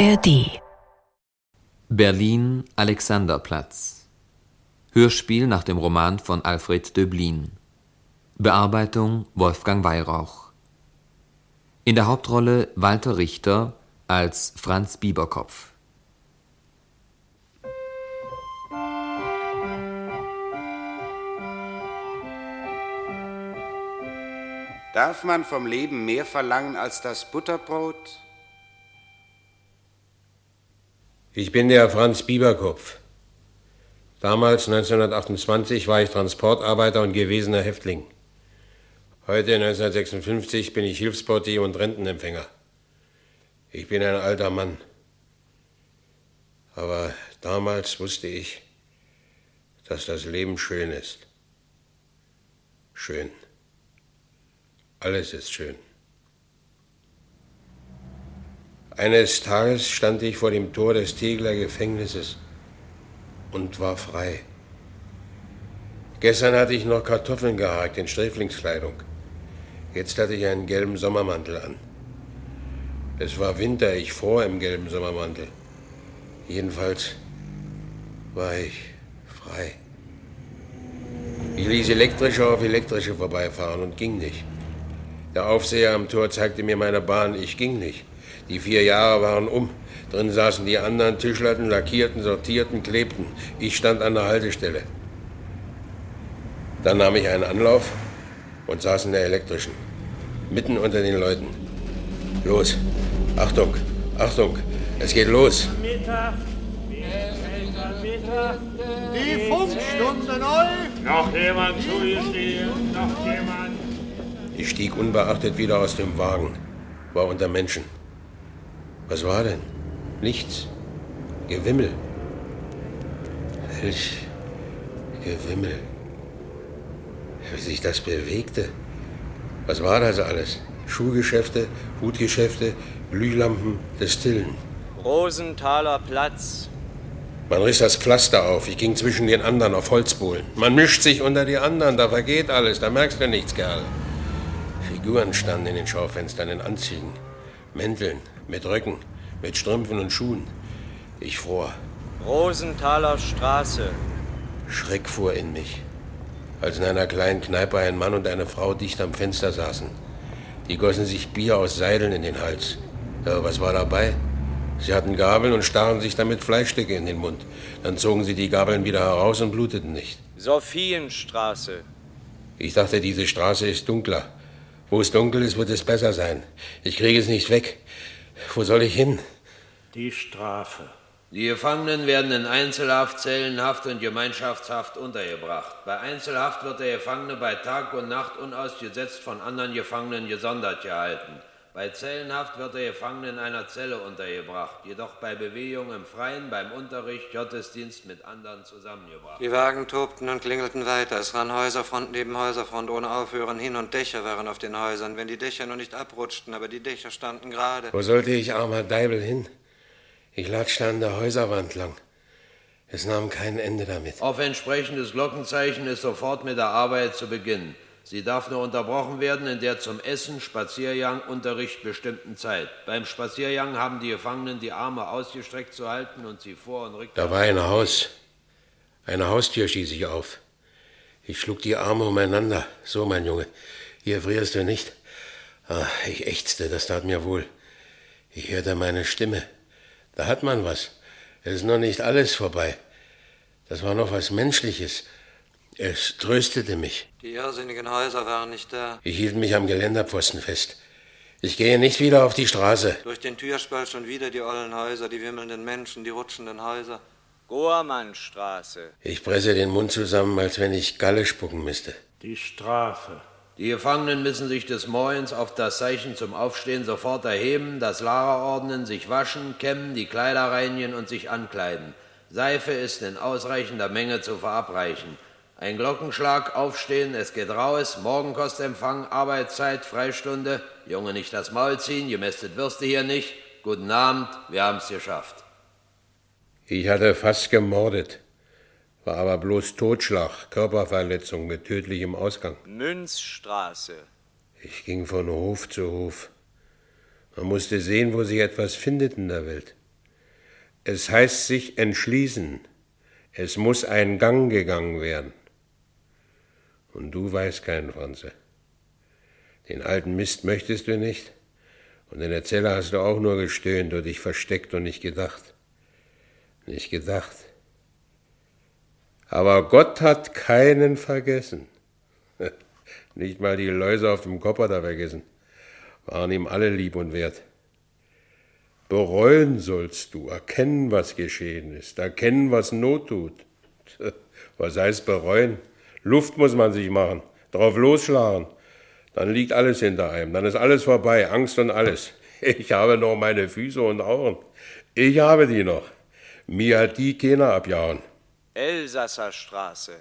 ARD Berlin Alexanderplatz. Hörspiel nach dem Roman von Alfred Döblin. Bearbeitung Wolfgang Weyrauch In der Hauptrolle Walter Richter als Franz Bieberkopf. Darf man vom Leben mehr verlangen als das Butterbrot? Ich bin der Franz Bieberkopf. Damals, 1928, war ich Transportarbeiter und gewesener Häftling. Heute, 1956, bin ich Hilfsportier und Rentenempfänger. Ich bin ein alter Mann. Aber damals wusste ich, dass das Leben schön ist. Schön. Alles ist schön. Eines Tages stand ich vor dem Tor des Tegler Gefängnisses und war frei. Gestern hatte ich noch Kartoffeln gehakt in Sträflingskleidung. Jetzt hatte ich einen gelben Sommermantel an. Es war Winter, ich fror im gelben Sommermantel. Jedenfalls war ich frei. Ich ließ elektrische auf elektrische vorbeifahren und ging nicht. Der Aufseher am Tor zeigte mir meine Bahn, ich ging nicht. Die vier Jahre waren um. Drin saßen die anderen, tischlerten, lackierten, sortierten, klebten. Ich stand an der Haltestelle. Dann nahm ich einen Anlauf und saß in der elektrischen. Mitten unter den Leuten. Los. Achtung, Achtung, es geht los. Mittag. Die Funkstunde neu. Noch jemand zu ihr stehen? Noch jemand? Ich stieg unbeachtet wieder aus dem Wagen, war unter Menschen. Was war denn? Nichts. Gewimmel. Welch Gewimmel. Wie sich das bewegte. Was war das alles? Schuhgeschäfte, Hutgeschäfte, Glühlampen, Destillen. Rosenthaler Platz. Man riss das Pflaster auf. Ich ging zwischen den anderen auf Holzbohlen. Man mischt sich unter die anderen, da vergeht alles, da merkst du nichts, Kerl. Figuren standen in den Schaufenstern in Anzügen, Mänteln, mit Röcken, mit Strümpfen und Schuhen. Ich fror. Rosenthaler Straße. Schreck fuhr in mich, als in einer kleinen Kneipe ein Mann und eine Frau dicht am Fenster saßen. Die gossen sich Bier aus Seideln in den Hals. Aber was war dabei? Sie hatten Gabeln und stachen sich damit Fleischstücke in den Mund. Dann zogen sie die Gabeln wieder heraus und bluteten nicht. Sophienstraße. Ich dachte, diese Straße ist dunkler. Wo es dunkel ist, wird es besser sein. Ich kriege es nicht weg. Wo soll ich hin? Die Strafe. Die Gefangenen werden in Einzelhaftzellen, Haft- und Gemeinschaftshaft untergebracht. Bei Einzelhaft wird der Gefangene bei Tag und Nacht unausgesetzt von anderen Gefangenen gesondert gehalten. Bei Zellenhaft wird der Gefangene in einer Zelle untergebracht, jedoch bei Bewegung im Freien, beim Unterricht, Gottesdienst mit anderen zusammengebracht. Die Wagen tobten und klingelten weiter. Es rann Häuserfront neben Häuserfront ohne Aufhören hin und Dächer waren auf den Häusern, wenn die Dächer nur nicht abrutschten, aber die Dächer standen gerade. Wo sollte ich, armer Deibel, hin? Ich latschte an der Häuserwand lang. Es nahm kein Ende damit. Auf entsprechendes Glockenzeichen ist sofort mit der Arbeit zu beginnen. Sie darf nur unterbrochen werden in der zum Essen, Spaziergang, Unterricht bestimmten Zeit. Beim Spaziergang haben die Gefangenen die Arme ausgestreckt zu halten und sie vor und rückwärts. Da war ein Haus. Eine Haustür stieß ich auf. Ich schlug die Arme umeinander. So, mein Junge, hier frierst du nicht. Ah, ich ächzte, das tat mir wohl. Ich hörte meine Stimme. Da hat man was. Es ist noch nicht alles vorbei. Das war noch was Menschliches. Es tröstete mich. Die irrsinnigen Häuser waren nicht da. Ich hielt mich am Geländerpfosten fest. Ich gehe nicht wieder auf die Straße. Durch den Türspalt schon wieder die ollen Häuser, die wimmelnden Menschen, die rutschenden Häuser. Gormannstraße. Ich presse den Mund zusammen, als wenn ich Galle spucken müsste. Die Strafe. Die Gefangenen müssen sich des Morgens auf das Zeichen zum Aufstehen sofort erheben, das Lager ordnen, sich waschen, kämmen, die Kleider reinigen und sich ankleiden. Seife ist in ausreichender Menge zu verabreichen. Ein Glockenschlag, aufstehen, es geht raus, Morgenkostempfang, Arbeitszeit, Freistunde. Junge, nicht das Maul ziehen, gemästet wirst du hier nicht. Guten Abend, wir haben's geschafft. Ich hatte fast gemordet, war aber bloß Totschlag, Körperverletzung mit tödlichem Ausgang. Münzstraße. Ich ging von Hof zu Hof. Man musste sehen, wo sich etwas findet in der Welt. Es heißt sich entschließen. Es muss ein Gang gegangen werden. Und du weißt keinen, Franze. Den alten Mist möchtest du nicht. Und in der Zelle hast du auch nur gestöhnt und dich versteckt und nicht gedacht. Nicht gedacht. Aber Gott hat keinen vergessen. Nicht mal die Läuse auf dem Kopf hat er vergessen. Waren ihm alle lieb und wert. Bereuen sollst du, erkennen, was geschehen ist, erkennen, was Not tut. Was heißt bereuen? Luft muss man sich machen, drauf losschlagen. Dann liegt alles hinter einem, dann ist alles vorbei, Angst und alles. Ich habe noch meine Füße und Augen. Ich habe die noch. Mir hat die keiner abjauen. Elsasser Straße.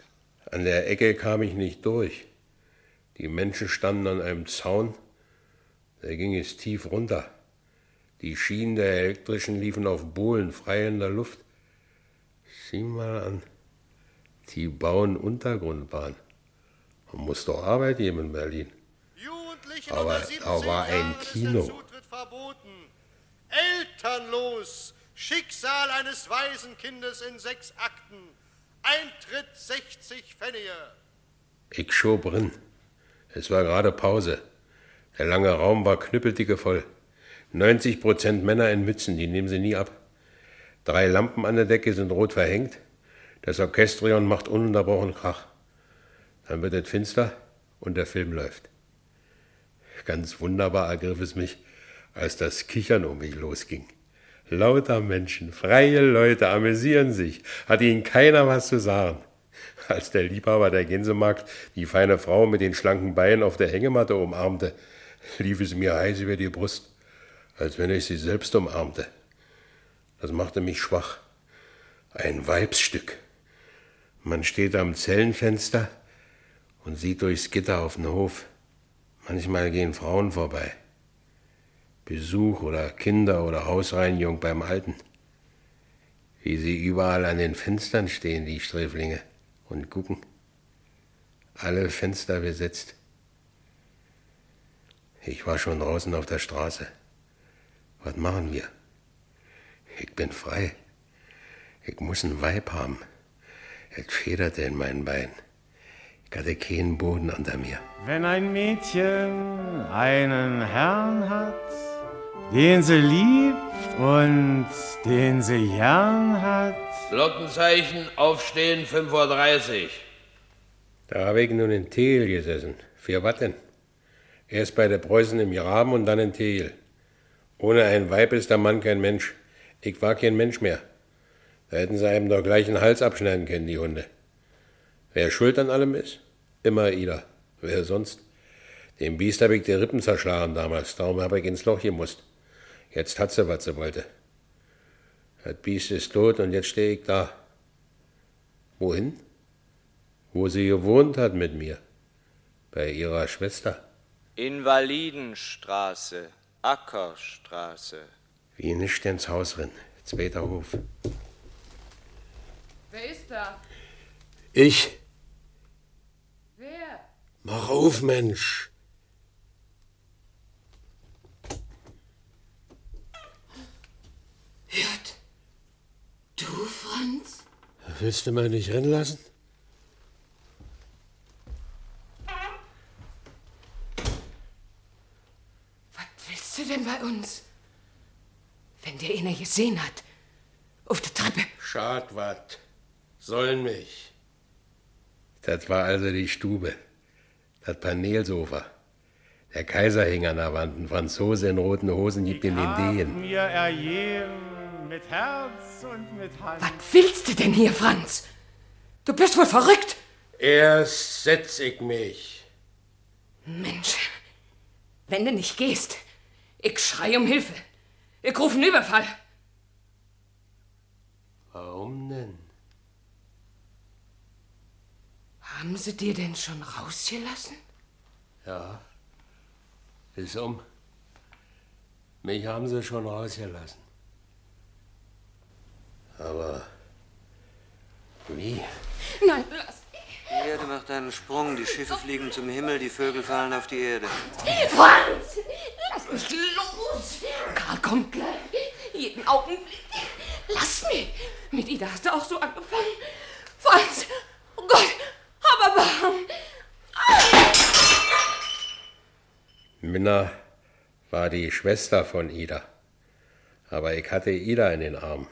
An der Ecke kam ich nicht durch. Die Menschen standen an einem Zaun, da ging es tief runter. Die Schienen der elektrischen liefen auf Bohlen frei in der Luft. Sieh mal an, die bauen Untergrundbahn. Man muss doch Arbeit geben in Berlin. Aber da war ein Kino. Elternlos. Schicksal eines Waisenkindes in sechs Akten. Eintritt 60 Pfennige. Ich schob drin. Es war gerade Pause. Der lange Raum war knüppeldicke voll. 90 Prozent Männer in Mützen, die nehmen sie nie ab. Drei Lampen an der Decke sind rot verhängt. Das Orchestrion macht ununterbrochen Krach. Dann wird es finster und der Film läuft. Ganz wunderbar ergriff es mich, als das Kichern um mich losging. Lauter Menschen, freie Leute amüsieren sich, hat ihnen keiner was zu sagen. Als der Liebhaber der Gänsemarkt die feine Frau mit den schlanken Beinen auf der Hängematte umarmte, lief es mir heiß über die Brust als wenn ich sie selbst umarmte. Das machte mich schwach. Ein Weibsstück. Man steht am Zellenfenster und sieht durchs Gitter auf den Hof. Manchmal gehen Frauen vorbei. Besuch oder Kinder oder Hausreinigung beim Alten. Wie sie überall an den Fenstern stehen, die Sträflinge, und gucken. Alle Fenster besetzt. Ich war schon draußen auf der Straße. Was machen wir? Ich bin frei. Ich muss ein Weib haben. Es federte in meinen Beinen. Ich hatte keinen Boden unter mir. Wenn ein Mädchen einen Herrn hat, den sie liebt und den sie gern hat. Glockenzeichen, aufstehen, 5.30 Uhr. Da habe ich nun in Tegel gesessen. Für was denn? Erst bei der Preußen im Graben und dann in Tegel. Ohne ein Weib ist der Mann kein Mensch. Ich war kein Mensch mehr. Da hätten sie einem doch gleich den Hals abschneiden können, die Hunde. Wer schuld an allem ist? Immer Ida. Wer sonst? Dem Biest habe ich die Rippen zerschlagen damals, darum habe ich ins Loch gemusst. Jetzt hat sie, was sie wollte. Das Biest ist tot und jetzt stehe ich da. Wohin? Wo sie gewohnt hat mit mir. Bei ihrer Schwester. Invalidenstraße. Ackerstraße. Wie nicht ins Haus rennen. Zweiter Hof. Wer ist da? Ich. Wer? Mach auf, Mensch. Hört. Du, Franz? Willst du mal nicht rennen lassen? du denn bei uns? Wenn der einer gesehen hat. Auf der Treppe. Schad wat. Sollen mich. Das war also die Stube. Das Panelsofa. Der Kaiser hing an der Wand. Ein Franzose in roten Hosen gibt ihm den Dehen. mir ergeben mit Herz und mit Hand. Was willst du denn hier, Franz? Du bist wohl verrückt. Erst setz ich mich. Mensch, wenn du nicht gehst, ich schrei um Hilfe. Ich rufe einen Überfall. Warum denn? Haben sie dir denn schon rausgelassen? Ja. Ist um. Mich haben sie schon rausgelassen. Aber wie? Nein, lass. Die Erde macht einen Sprung, die Schiffe fliegen zum Himmel, die Vögel fallen auf die Erde. Franz! Lass mich los! Karl kommt gleich. Jeden Augenblick. lass mich. Mit Ida hast du auch so angefangen. Franz, oh Gott, hab Erbarmen. Minna war die Schwester von Ida. Aber ich hatte Ida in den Arm.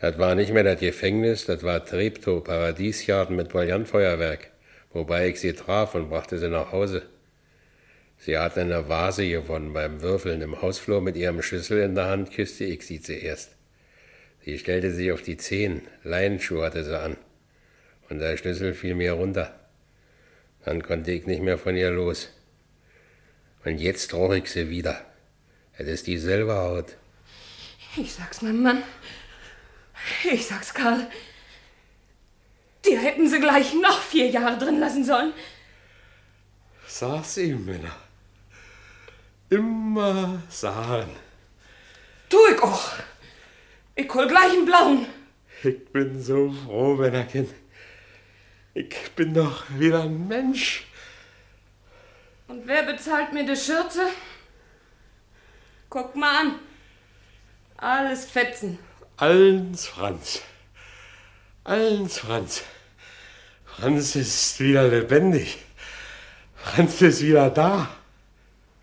Das war nicht mehr das Gefängnis, das war Treptow, Paradiesgarten mit Brillantfeuerwerk, wobei ich sie traf und brachte sie nach Hause. Sie hatte eine Vase gewonnen beim Würfeln im Hausflur mit ihrem Schlüssel in der Hand, küsste ich sie zuerst. Sie stellte sich auf die Zehen, Leinenschuhe hatte sie an, und der Schlüssel fiel mir runter. Dann konnte ich nicht mehr von ihr los. Und jetzt roch ich sie wieder. Es ist dieselbe Haut. Ich sag's meinem Mann. Ich sag's Karl. Dir hätten sie gleich noch vier Jahre drin lassen sollen. Sag's ihm, Männer. Immer sagen. Tu ich auch. Ich hol gleich einen blauen. Ich bin so froh, Männerchen. Ich bin doch wieder ein Mensch. Und wer bezahlt mir die Schürze? Guck mal an. Alles Fetzen. Allens Franz. Allens Franz. Franz ist wieder lebendig. Franz ist wieder da.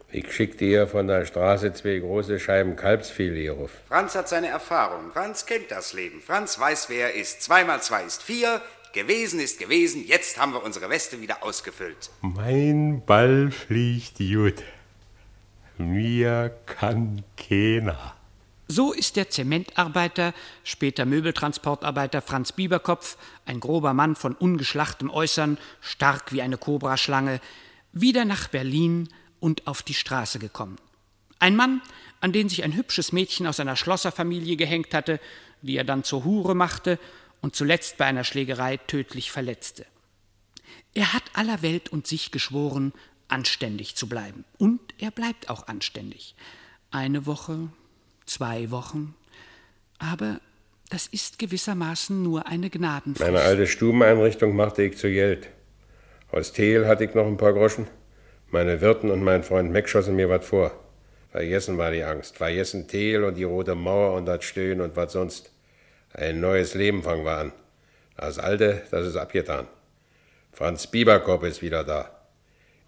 Ich schickte ihr von der Straße zwei große Scheiben Kalbsfilet auf. Franz hat seine Erfahrung. Franz kennt das Leben. Franz weiß, wer er ist. Zwei mal zwei ist vier. Gewesen ist gewesen. Jetzt haben wir unsere Weste wieder ausgefüllt. Mein Ball fliegt gut. Mir kann keiner. So ist der Zementarbeiter, später Möbeltransportarbeiter Franz Bieberkopf, ein grober Mann von ungeschlachtem Äußern, stark wie eine Kobraschlange, wieder nach Berlin und auf die Straße gekommen. Ein Mann, an den sich ein hübsches Mädchen aus einer Schlosserfamilie gehängt hatte, die er dann zur Hure machte und zuletzt bei einer Schlägerei tödlich verletzte. Er hat aller Welt und sich geschworen, anständig zu bleiben. Und er bleibt auch anständig. Eine Woche, zwei Wochen. Aber das ist gewissermaßen nur eine Gnadenfrist. Meine alte Stubeneinrichtung machte ich zu Geld. Aus Thel hatte ich noch ein paar Groschen. Meine Wirten und mein Freund Meck schossen mir was vor. Vergessen war die Angst. Vergessen Thel und die Rote Mauer und das Stöhnen und was sonst. Ein neues Leben fangen wir an. Das alte, das ist abgetan. Franz Bieberkopf ist wieder da.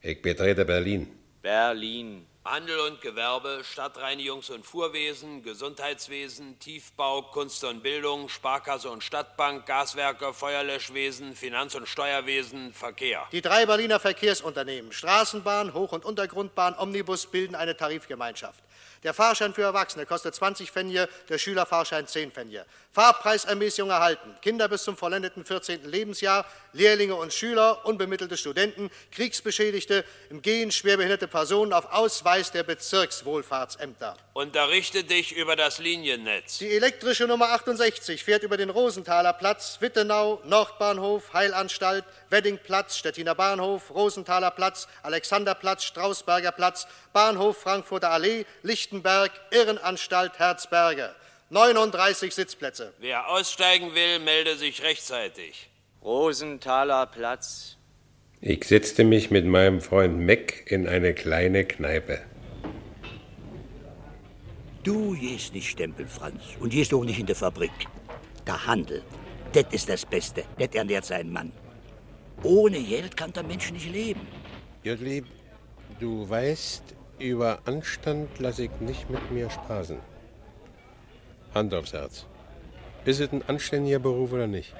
Ich betrete Berlin. Berlin. Handel und Gewerbe, Stadtreinigungs- und Fuhrwesen, Gesundheitswesen, Tiefbau, Kunst und Bildung, Sparkasse und Stadtbank, Gaswerke, Feuerlöschwesen, Finanz- und Steuerwesen, Verkehr. Die drei Berliner Verkehrsunternehmen Straßenbahn, Hoch- und Untergrundbahn, Omnibus bilden eine Tarifgemeinschaft. Der Fahrschein für Erwachsene kostet 20 Pfennige, der Schülerfahrschein 10 Pfennige. Fahrpreisermäßigung erhalten. Kinder bis zum vollendeten 14. Lebensjahr, Lehrlinge und Schüler, unbemittelte Studenten, Kriegsbeschädigte, im Gehen schwerbehinderte Personen auf Ausweis der Bezirkswohlfahrtsämter. Unterrichte dich über das Liniennetz. Die elektrische Nummer 68 fährt über den Rosenthaler Platz, Wittenau, Nordbahnhof, Heilanstalt, Weddingplatz, Stettiner Bahnhof, Rosenthaler Platz, Alexanderplatz, Strausberger Platz, Bahnhof Frankfurter Allee, Lichtenberg, Irrenanstalt, Herzberge. 39 Sitzplätze. Wer aussteigen will, melde sich rechtzeitig. Rosenthaler Platz. Ich setzte mich mit meinem Freund Meck in eine kleine Kneipe. Du gehst nicht stempeln, Franz, und gehst auch nicht in die Fabrik. Der Handel, das ist das Beste, das ernährt seinen Mann. Ohne Geld kann der Mensch nicht leben. Jodlieb, du weißt, über Anstand lass ich nicht mit mir spaßen. Hand aufs Herz. Ist es ein anständiger Beruf oder nicht?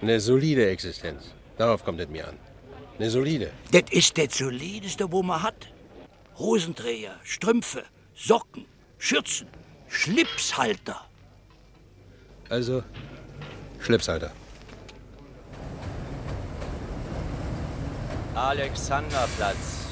Eine solide Existenz. Darauf kommt es mir an. Eine solide. Das ist das solideste, wo man hat. Hosenträger, Strümpfe, Socken, Schürzen, Schlipshalter. Also, Schlipshalter. Alexanderplatz.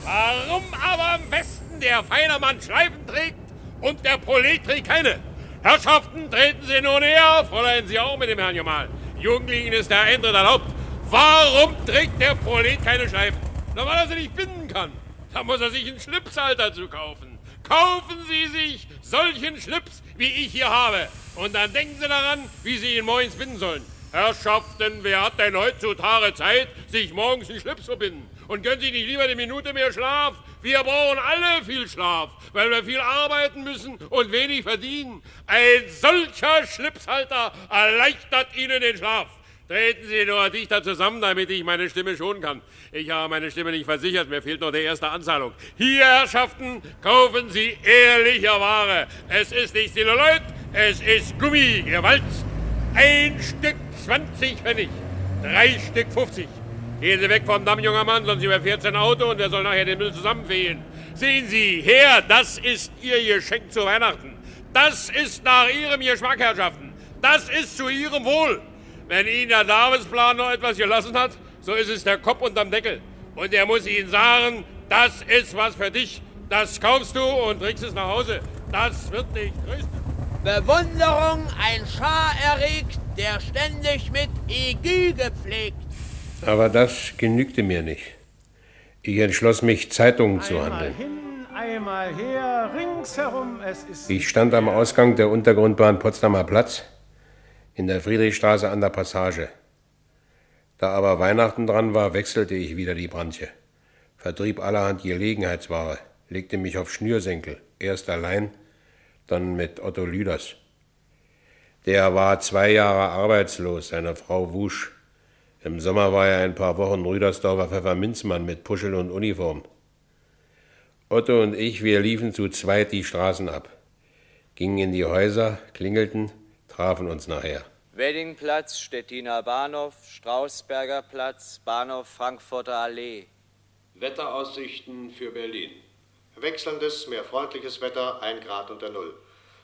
Warum aber am Westen der feine Mann Schleifen trägt und der Proletri keine? Herrschaften, treten Sie nur näher, Fräulein Sie auch mit dem Herrn Gemahl. Junglingen ist der Eintritt erlaubt. Warum trägt der Prolet keine Schleifen? Na, weil er sie nicht binden kann. Da muss er sich einen Schlipshalter zu kaufen. Kaufen Sie sich solchen Schlips, wie ich hier habe. Und dann denken Sie daran, wie Sie ihn morgens binden sollen. Herrschaften, wer hat denn heutzutage Zeit, sich morgens einen Schlips zu binden? Und gönnen Sie nicht lieber eine Minute mehr Schlaf? Wir brauchen alle viel Schlaf, weil wir viel arbeiten müssen und wenig verdienen. Ein solcher Schlipshalter erleichtert Ihnen den Schlaf. Treten Sie nur dichter zusammen, damit ich meine Stimme schonen kann. Ich habe meine Stimme nicht versichert, mir fehlt noch die erste Anzahlung. Hier, Herrschaften, kaufen Sie ehrliche Ware. Es ist nicht Celluloid, es ist Gummi, gewalzt. Ein Stück 20 Pfennig, drei Stück 50. Gehen Sie weg vom Damm, junger Mann, sonst überfährt sein Auto und wer soll nachher den Müll zusammenfehlen. Sehen Sie, Herr, das ist Ihr Geschenk zu Weihnachten. Das ist nach Ihrem Geschmack, Herrschaften. Das ist zu Ihrem Wohl. Wenn Ihnen der Namensplan noch etwas gelassen hat, so ist es der Kopf unterm Deckel. Und er muss Ihnen sagen, das ist was für dich. Das kaufst du und trägst es nach Hause. Das wird dich trösten. Bewunderung ein Schar erregt, der ständig mit Igu gepflegt. Aber das genügte mir nicht. Ich entschloss mich, Zeitungen zu handeln. Hin, einmal her, ringsherum, es ist. Ich stand am Ausgang der Untergrundbahn Potsdamer Platz in der Friedrichstraße an der Passage. Da aber Weihnachten dran war, wechselte ich wieder die Branche, vertrieb allerhand Gelegenheitsware, legte mich auf Schnürsenkel, erst allein, dann mit Otto Lüders. Der war zwei Jahre arbeitslos, seine Frau wusch. Im Sommer war er ein paar Wochen Rüdersdorfer Pfefferminzmann mit Puschel und Uniform. Otto und ich, wir liefen zu zweit die Straßen ab, gingen in die Häuser, klingelten, trafen uns nachher. Weddingplatz, Stettiner Bahnhof, Strausberger Platz, Bahnhof Frankfurter Allee. Wetteraussichten für Berlin. Wechselndes, mehr freundliches Wetter, 1 Grad unter Null.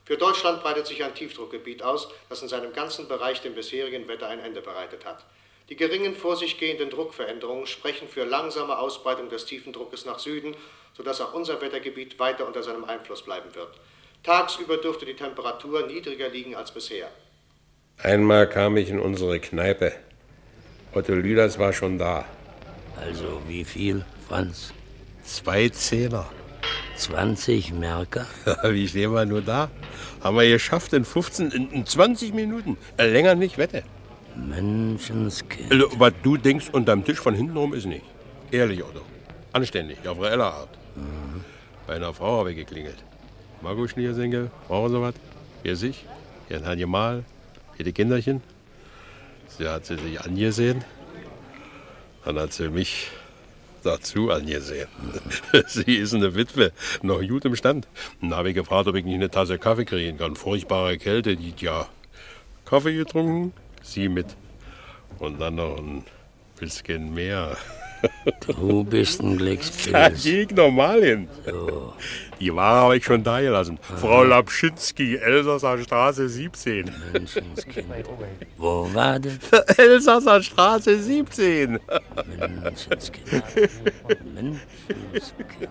Für Deutschland breitet sich ein Tiefdruckgebiet aus, das in seinem ganzen Bereich dem bisherigen Wetter ein Ende bereitet hat. Die geringen vor sich gehenden Druckveränderungen sprechen für langsame Ausbreitung des tiefen Druckes nach Süden, sodass auch unser Wettergebiet weiter unter seinem Einfluss bleiben wird. Tagsüber dürfte die Temperatur niedriger liegen als bisher. Einmal kam ich in unsere Kneipe. Otto Lüders war schon da. Also wie viel, Franz? Zwei Zehner. 20 Merker? Wie stehen wir nur da? Haben wir geschafft in 15, in, in 20 Minuten. Äh, Länger nicht, wette. Menschenskind. Also, was du denkst unterm Tisch von hinten rum ist nicht. Ehrlich, Otto. Anständig, auf reelle Art. Bei einer Frau habe ich geklingelt. Margot Schniersenke, brauchen Sie was? Für sich? Für ein Animal? Für die Kinderchen? Sie hat sie sich angesehen. Dann hat sie mich dazu angesehen. sie ist eine Witwe, noch gut im Stand. Dann habe ich gefragt, ob ich nicht eine Tasse Kaffee kriegen kann. Furchtbare Kälte, die ja. Kaffee getrunken, sie mit. Und dann noch ein bisschen mehr. Du bist ein Da Glückspilz. gehe ich normal hin. So. Die Ware habe ich schon da gelassen. Frau Lapschinski, Elsasser Straße 17. Menschenskind. Wo war das? Elsasser Straße 17. Menschenskind. Menschenskind.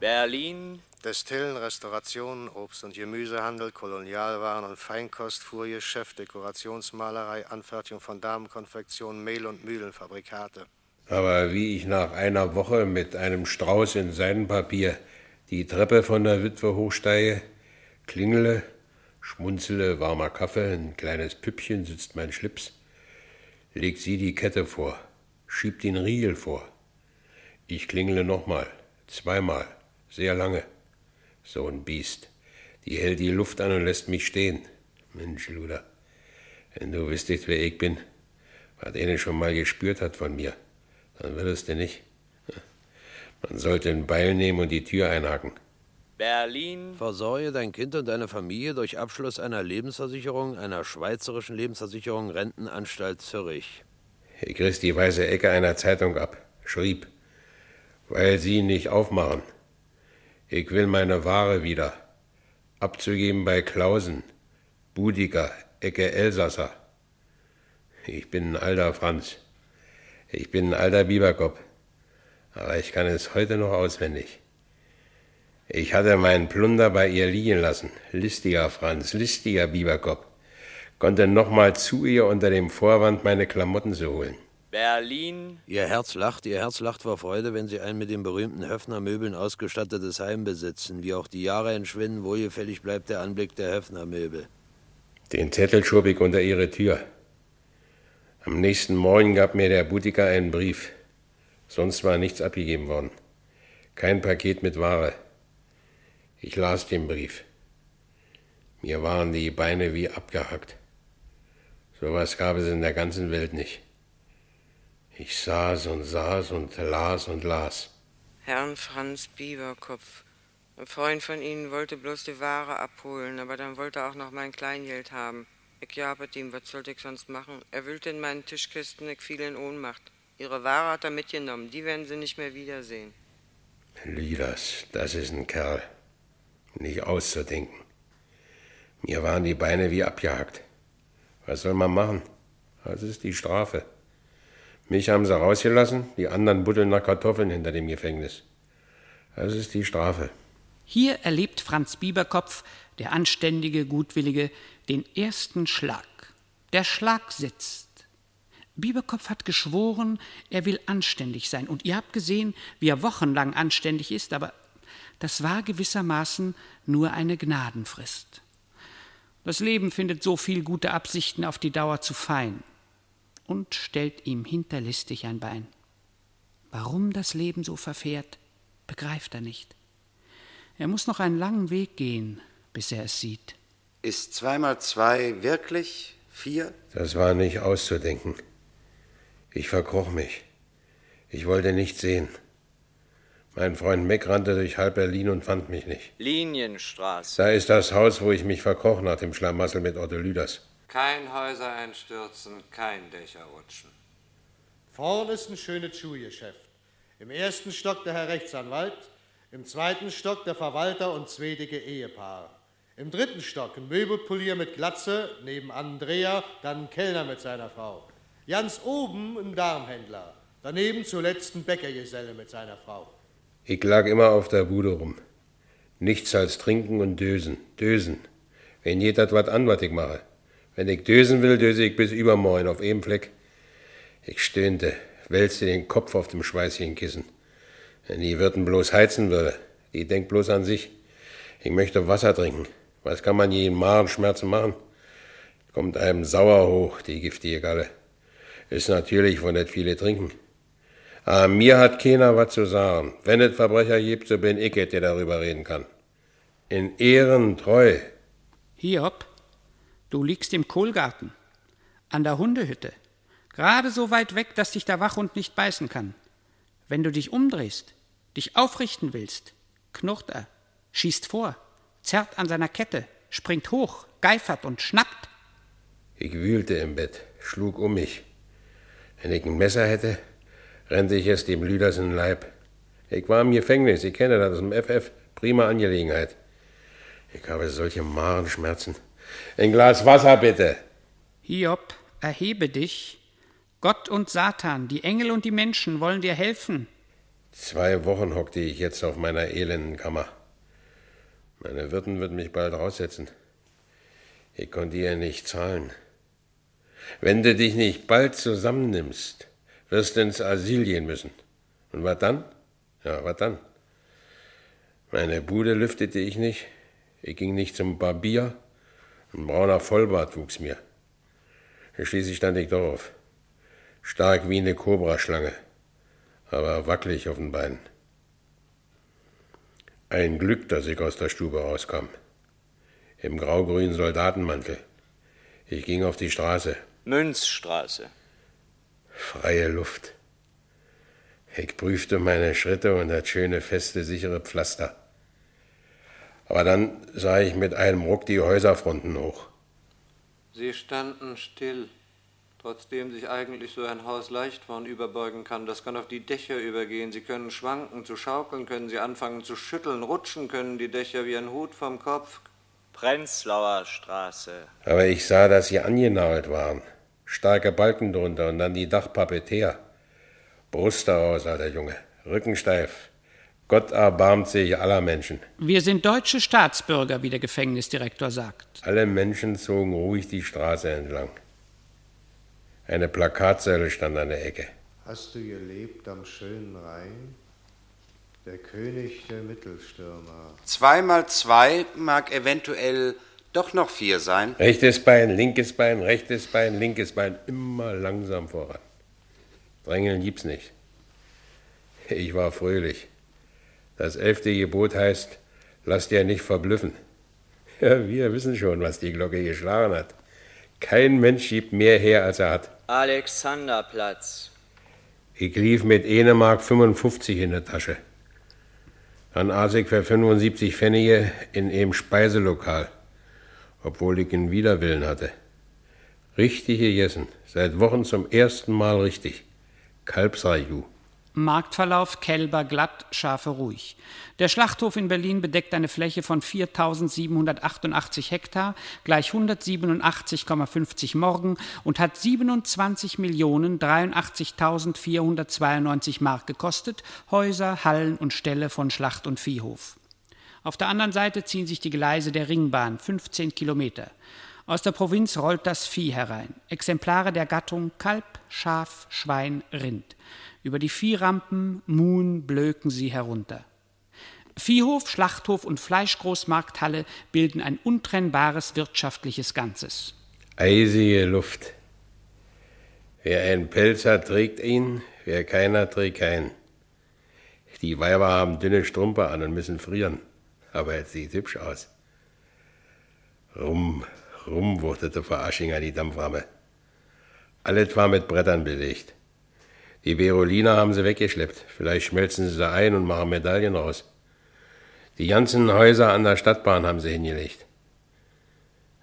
Berlin, Destillen, Restauration, Obst- und Gemüsehandel, Kolonialwaren und Feinkost, Fuhrgeschäft, Dekorationsmalerei, Anfertigung von Damenkonfektion, Mehl- und Mühlenfabrikate. Aber wie ich nach einer Woche mit einem Strauß in Seidenpapier die Treppe von der Witwe hochsteige, klingele, schmunzele, warmer Kaffee, ein kleines Püppchen sitzt mein Schlips, legt sie die Kette vor, schiebt den Riegel vor. Ich klingele nochmal, zweimal, sehr lange. So ein Biest. Die hält die Luft an und lässt mich stehen. Mensch, Luder, wenn du wüsstest, wer ich bin, was eine schon mal gespürt hat von mir, dann würdest du nicht. Man sollte ein Beil nehmen und die Tür einhaken. Berlin, Versorge dein Kind und deine Familie durch Abschluss einer Lebensversicherung, einer schweizerischen Lebensversicherung Rentenanstalt Zürich. Ich riss die weiße Ecke einer Zeitung ab, schrieb, weil sie nicht aufmachen. Ich will meine Ware wieder. Abzugeben bei Klausen, Budiger, Ecke Elsasser. Ich bin ein alter Franz. Ich bin ein alter Biberkopf. Aber ich kann es heute noch auswendig. Ich hatte meinen Plunder bei ihr liegen lassen. Listiger Franz, listiger Biberkopf. Konnte nochmal zu ihr unter dem Vorwand, meine Klamotten zu holen. Berlin, Ihr Herz lacht, ihr Herz lacht vor Freude, wenn Sie ein mit den berühmten Höfner-Möbeln ausgestattetes Heim besitzen. Wie auch die Jahre entschwinden, wohlgefällig bleibt der Anblick der Höfner-Möbel. Den Zettel schob ich unter ihre Tür. Am nächsten Morgen gab mir der Butiker einen Brief. Sonst war nichts abgegeben worden. Kein Paket mit Ware. Ich las den Brief. Mir waren die Beine wie abgehackt. So was gab es in der ganzen Welt nicht. Ich saß und saß und las und las. Herrn Franz Bieberkopf. Ein Freund von Ihnen wollte bloß die Ware abholen, aber dann wollte er auch noch mein Kleingeld haben. Ich jabet ihm, was sollte ich sonst machen? Er wühlte in meinen Tischkisten, ich fiel in Ohnmacht. Ihre Ware hat er mitgenommen, die werden Sie nicht mehr wiedersehen. Lüders, das ist ein Kerl. Nicht auszudenken. Mir waren die Beine wie abgehackt. Was soll man machen? Das ist die Strafe. Mich haben sie rausgelassen, die anderen buddeln nach Kartoffeln hinter dem Gefängnis. Das ist die Strafe. Hier erlebt Franz Bieberkopf, der anständige, gutwillige, den ersten Schlag. Der Schlag sitzt. Bieberkopf hat geschworen, er will anständig sein. Und ihr habt gesehen, wie er wochenlang anständig ist, aber das war gewissermaßen nur eine Gnadenfrist. Das Leben findet so viel gute Absichten auf die Dauer zu fein und stellt ihm hinterlistig ein Bein. Warum das Leben so verfährt, begreift er nicht. Er muss noch einen langen Weg gehen, bis er es sieht. Ist zweimal zwei wirklich vier? Das war nicht auszudenken. Ich verkroch mich. Ich wollte nichts sehen. Mein Freund Meck rannte durch halb Berlin und fand mich nicht. Linienstraße. Da ist das Haus, wo ich mich verkroch nach dem Schlamassel mit Otto Lüders. Kein Häuser einstürzen, kein Dächer rutschen. Vorn ist ein schönes Schuhgeschäft. Im ersten Stock der Herr Rechtsanwalt, im zweiten Stock der Verwalter und zwei dicke Ehepaare. Im dritten Stock ein Möbelpolier mit Glatze, nebenan ein Dreher, dann ein Kellner mit seiner Frau. Ganz oben ein Darmhändler, daneben zuletzt ein Bäckergeselle mit seiner Frau. Ich lag immer auf der Bude rum. Nichts als trinken und dösen, dösen. Wenn jeder wat an, wat ich mache. Wenn ich dösen will, döse ich bis übermorgen auf einem Fleck. Ich stöhnte, wälzte den Kopf auf dem schweißigen Kissen. Wenn die Wirten bloß heizen würde, die denkt bloß an sich. Ich möchte Wasser trinken. Was kann man je in Magenschmerzen machen? Kommt einem sauer hoch, die giftige Galle. Ist natürlich von nicht viele trinken. Aber mir hat keiner was zu sagen. Wenn es Verbrecher gibt, so bin ich der darüber reden kann. In Ehren treu. Hiob, du liegst im Kohlgarten, an der Hundehütte, gerade so weit weg, dass dich der Wachhund nicht beißen kann. Wenn du dich umdrehst, dich aufrichten willst, knurrt er, schießt vor, zerrt an seiner Kette, springt hoch, geifert und schnappt. Ich wühlte im Bett, schlug um mich. Wenn ich ein Messer hätte, rennte ich es dem Lüders in den Leib. Ich war im Gefängnis, ich kenne das aus dem FF. Prima Angelegenheit. Ich habe solche Magenschmerzen. Ein Glas Wasser, bitte. Hiob, erhebe dich. Gott und Satan, die Engel und die Menschen wollen dir helfen. Zwei Wochen hockte ich jetzt auf meiner elenden Kammer. Meine Wirtin wird mich bald raussetzen. Ich konnte ihr nicht zahlen. Wenn du dich nicht bald zusammennimmst, wirst du ins Asyl gehen müssen. Und was dann? Ja, was dann? Meine Bude lüftete ich nicht. Ich ging nicht zum Barbier. Ein brauner Vollbart wuchs mir. Schließlich stand ich doch auf. Stark wie eine Kobraschlange, aber wackelig auf den Beinen. Ein Glück, dass ich aus der Stube rauskam. Im grau-grünen Soldatenmantel. Ich ging auf die Straße. Münzstraße. Freie Luft. Ich prüfte meine Schritte und das schöne, feste, sichere Pflaster. Aber dann sah ich mit einem Ruck die Häuserfronten hoch. Sie standen still, trotzdem sich eigentlich so ein Haus leicht vornüberbeugen kann. Das kann auf die Dächer übergehen. Sie können schwanken, zu schaukeln können sie anfangen zu schütteln, rutschen können die Dächer wie ein Hut vom Kopf. Prenzlauer Straße. Aber ich sah, dass sie angenagelt waren. Starke Balken drunter und dann die Dachpappe teer. Brust daraus, alter Junge. Rücken steif. Gott erbarmt sich aller Menschen. Wir sind deutsche Staatsbürger, wie der Gefängnisdirektor sagt. Alle Menschen zogen ruhig die Straße entlang. Eine Plakatsäule stand an der Ecke. Hast du gelebt am schönen Rhein? Der König der Mittelstürmer. Zwei mal zwei mag eventuell doch noch vier sein. Rechtes Bein, linkes Bein, rechtes Bein, linkes Bein. Immer langsam voran. Drängeln gibt's nicht. Ich war fröhlich. Das elfte Gebot heißt, lass dir nicht verblüffen. Ja, wir wissen schon, was die Glocke geschlagen hat. Kein Mensch schiebt mehr her, als er hat. Alexanderplatz. Ich lief mit 1 Mark 55 in der Tasche. Dann aß ich für 75 Pfennige in einem Speiselokal, obwohl ich einen Widerwillen hatte. Richtig gegessen, seit Wochen zum ersten Mal richtig. Kalbsraju. Marktverlauf Kälber glatt, Schafe ruhig. Der Schlachthof in Berlin bedeckt eine Fläche von 4.788 Hektar, gleich 187,50 Morgen und hat 27.083.492 Mark gekostet, Häuser, Hallen und Ställe von Schlacht- und Viehhof. Auf der anderen Seite ziehen sich die Gleise der Ringbahn, 15 Kilometer. Aus der Provinz rollt das Vieh herein. Exemplare der Gattung Kalb, Schaf, Schwein, Rind. Über die Viehrampen, Muhen blöken sie herunter. Viehhof, Schlachthof und Fleischgroßmarkthalle bilden ein untrennbares wirtschaftliches Ganzes. Eisige Luft. Wer einen Pelz hat, trägt ihn, wer keiner, trägt keinen. Die Weiber haben dünne Strumpe an und müssen frieren, aber es sieht hübsch aus. Rum, rum wuchtete vor Aschinger die Dampframme. Alles war mit Brettern belegt. Die Beroliner haben sie weggeschleppt. Vielleicht schmelzen sie sie ein und machen Medaillen raus. Die ganzen Häuser an der Stadtbahn haben sie hingelegt.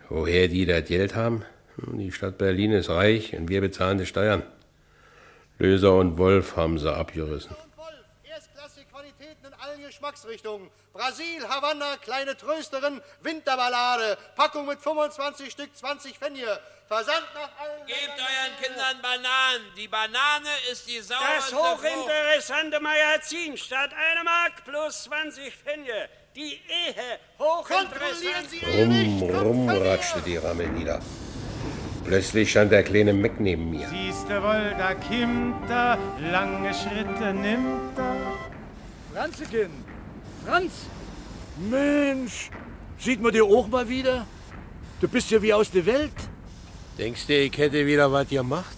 Woher die das Geld haben? Hm, die Stadt Berlin ist reich und wir bezahlen die Steuern. Löser und Wolf haben sie abgerissen. Erstklassige Qualitäten in allen Geschmacksrichtungen. Brasil, Havanna, kleine Trösterin, Winterballade, Packung mit 25 Stück, 20 Pfennige. Versand nach allen. Gebt euren Kindern Bananen. Die Banane ist die sauberste Das hochinteressante Magazin statt eine Mark plus 20 Pfennige. Die Ehe hochinteressant. Rum, rum ratschte die Ramme nieder. Plötzlich stand der kleine Meck neben mir. Siehste wohl, da kimmt er, lange Schritte nimmt er. Franzeken! Franz! Mensch! Sieht man dir auch mal wieder? Du bist ja wie aus der Welt. Denkst du, ich hätte wieder was gemacht?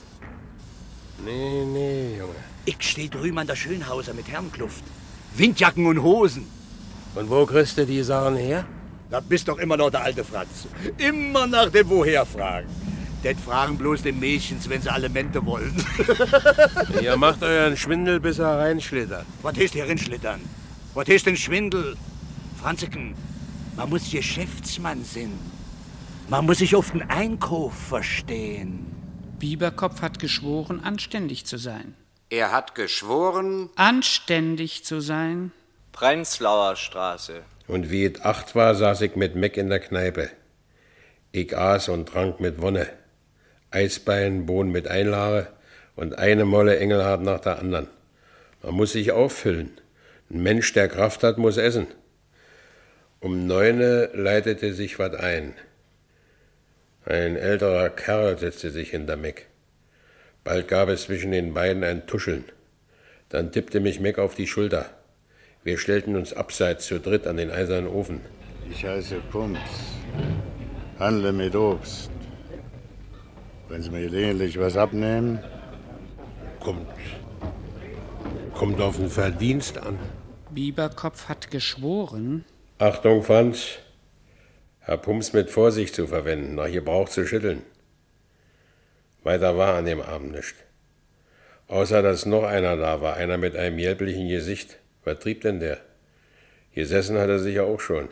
Nee, nee, Junge. Ich steh drüben an der Schönhauser mit Herrenkluft. Windjacken und Hosen. Und wo kriegst du die Sachen her? Da bist doch immer noch der alte Franz. Immer nach dem Woher fragen. Das fragen bloß den Mädchens, wenn sie Alimente wollen. Ihr macht euren Schwindel, bis er reinschlittert. Was heißt hier reinschlittern? Was heißt denn Schwindel? Franzeken, man muss Geschäftsmann sein. Man muss sich auf den Einkauf verstehen. Bieberkopf hat geschworen, anständig zu sein. Er hat geschworen, Anständig zu sein? Prenzlauer Straße. Und wie es acht war, saß ich mit Meck in der Kneipe. Ich aß und trank mit Wonne. Eisbein, Bohnen mit Einlage und eine Molle Engelhart nach der anderen. Man muss sich auffüllen. Ein Mensch, der Kraft hat, muss essen. Um neune leitete sich was ein. Ein älterer Kerl setzte sich hinter Meck. Bald gab es zwischen den beiden ein Tuscheln. Dann tippte mich Meck auf die Schulter. Wir stellten uns abseits zu dritt an den eisernen Ofen. Ich heiße Pumps. Handle mit Obst. Wenn Sie mir gelegentlich was abnehmen, Kommt. Kommt auf den Verdienst an. Bieberkopf hat geschworen. Achtung, Franz. Herr Pumps mit Vorsicht zu verwenden, nach Gebrauch zu schütteln. Weiter war an dem Abend nicht. Außer dass noch einer da war, einer mit einem gelblichen Gesicht. Was trieb denn der? Gesessen hat er sicher auch schon.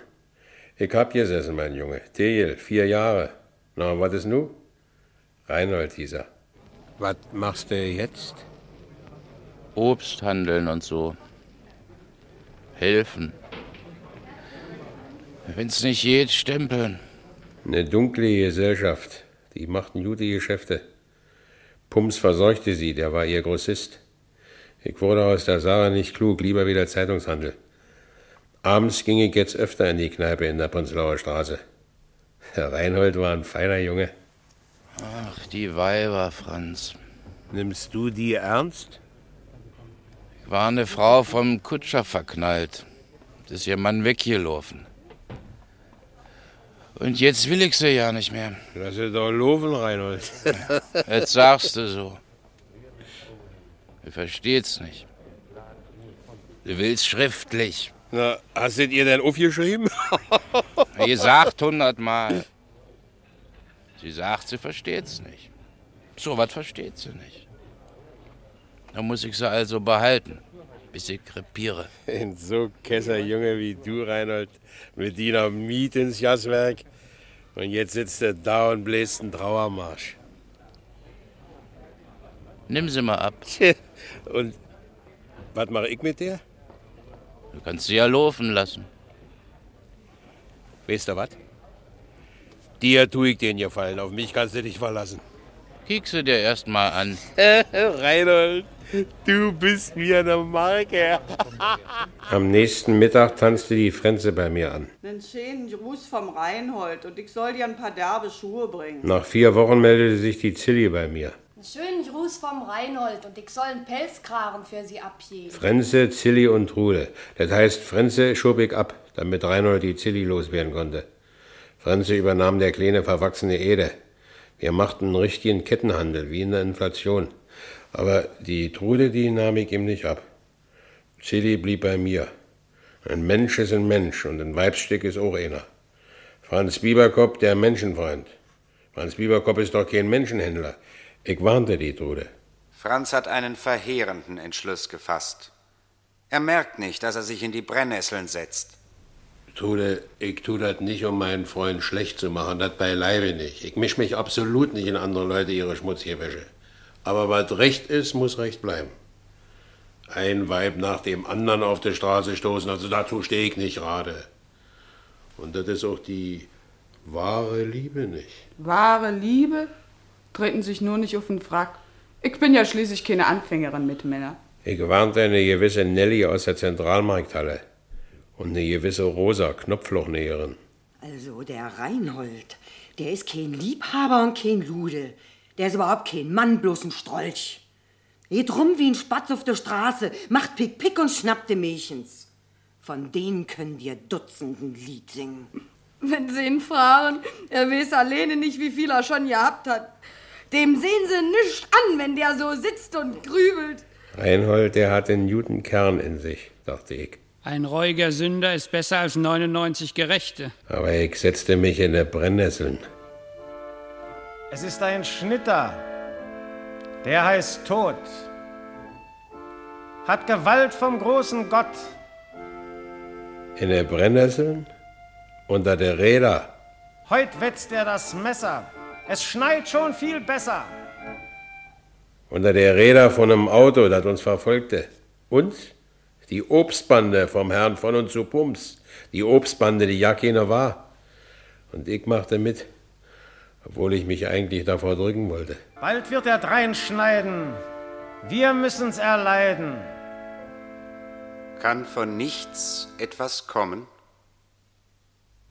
Ich hab gesessen, mein Junge. Tegel, vier Jahre. Na, was ist nu? Reinhold hieß er. Was machst du jetzt? Obst handeln und so. Helfen. Wenn's nicht geht, stempeln. Eine dunkle Gesellschaft. Die machten gute Geschäfte. Pumps versorgte sie, der war ihr Grossist. Ich wurde aus der Sache nicht klug, lieber wieder Zeitungshandel. Abends ging ich jetzt öfter in die Kneipe in der Prenzlauer Straße. Der Reinhold war ein feiner Junge. Ach, die Weiber, Franz. Nimmst du die ernst? War eine Frau vom Kutscher verknallt. Das ist ihr Mann weggelaufen. Und jetzt will ich sie ja nicht mehr. Lass sie doch laufen, Reinhold. Jetzt sagst du so. Du verstehst nicht. Du willst schriftlich. Na, hast du ihr denn aufgeschrieben? Wie sagt hundertmal. Sie sagt, sie versteht's nicht. So was versteht sie nicht. Da muss ich sie also behalten, bis ich krepiere. Ein so kesser Junge wie du, Reinhold, mit dir Miet ins Jaswerk. Und jetzt sitzt er da und bläst einen Trauermarsch. Nimm sie mal ab. Und was mache ich mit der? Du kannst sie ja laufen lassen. Weißt du was? Dir tue ich den Gefallen. Auf mich kannst du dich verlassen. Kick sie dir erst mal an. Reinhold, du bist mir eine Marke. Am nächsten Mittag tanzte die Frenze bei mir an. Einen schönen Gruß vom Reinhold und ich soll dir ein paar derbe Schuhe bringen. Nach vier Wochen meldete sich die Zilli bei mir. Einen schönen Gruß vom Reinhold und ich soll einen Pelzkragen für sie abgeben. Frenze, Zilli und Trude. Das heißt, Frenze schob ich ab, damit Reinhold die Zilli loswerden konnte. Frenze übernahm der kleine verwachsene Ede. Wir machten einen richtigen Kettenhandel, wie in der Inflation. Aber die Trude, die nahm ich ihm nicht ab. Zilli blieb bei mir. Ein Mensch ist ein Mensch und ein Weibsstück ist auch einer. Franz Bieberkopf, der Menschenfreund. Franz Bieberkopf ist doch kein Menschenhändler. Ich warnte die Trude. Franz hat einen verheerenden Entschluss gefasst. Er merkt nicht, dass er sich in die Brennnesseln setzt. Trude, ich tu das nicht, um meinen Freund schlecht zu machen, das beileibe nicht. Ich misch mich absolut nicht in andere Leute ihre schmutzige Wäsche. Aber was recht ist, muss recht bleiben. Ein Weib nach dem anderen auf der Straße stoßen, also dazu stehe ich nicht gerade. Und das ist auch die wahre Liebe nicht. Wahre Liebe? Treten sich nur nicht auf den Frack. Ich bin ja schließlich keine Anfängerin mit Männern. Ich warnte eine gewisse Nelly aus der Zentralmarkthalle und eine gewisse Rosa, Knopflochnäherin. Also der Reinhold, der ist kein Liebhaber und kein Lude. Der ist überhaupt kein Mann, bloß ein Strolch. Geht rum wie ein Spatz auf der Straße, macht Pick-Pick und schnappt die Mädchens. Von denen können dir Dutzenden Lied singen. Wenn Sie ihn fragen, er weiß alleine nicht, wie viel er schon gehabt hat. Dem sehen Sie nichts an, wenn der so sitzt und grübelt. Reinhold, der hat den guten Kern in sich, dachte ich. Ein reuiger Sünder ist besser als 99 Gerechte. Aber ich setzte mich in der Brennnesseln. Es ist ein Schnitter. Der heißt Tod. Hat Gewalt vom großen Gott. In der Brennnesseln? Unter der Räder? Heut wetzt er das Messer. Es schneit schon viel besser. Unter der Räder von einem Auto, das uns verfolgte. Und die Obstbande vom Herrn von und zu Pumps. Die Obstbande, die ja keine war. Und ich machte mit, obwohl ich mich eigentlich davor drücken wollte. Bald wird er drein schneiden. Wir müssen's erleiden. Kann von nichts etwas kommen?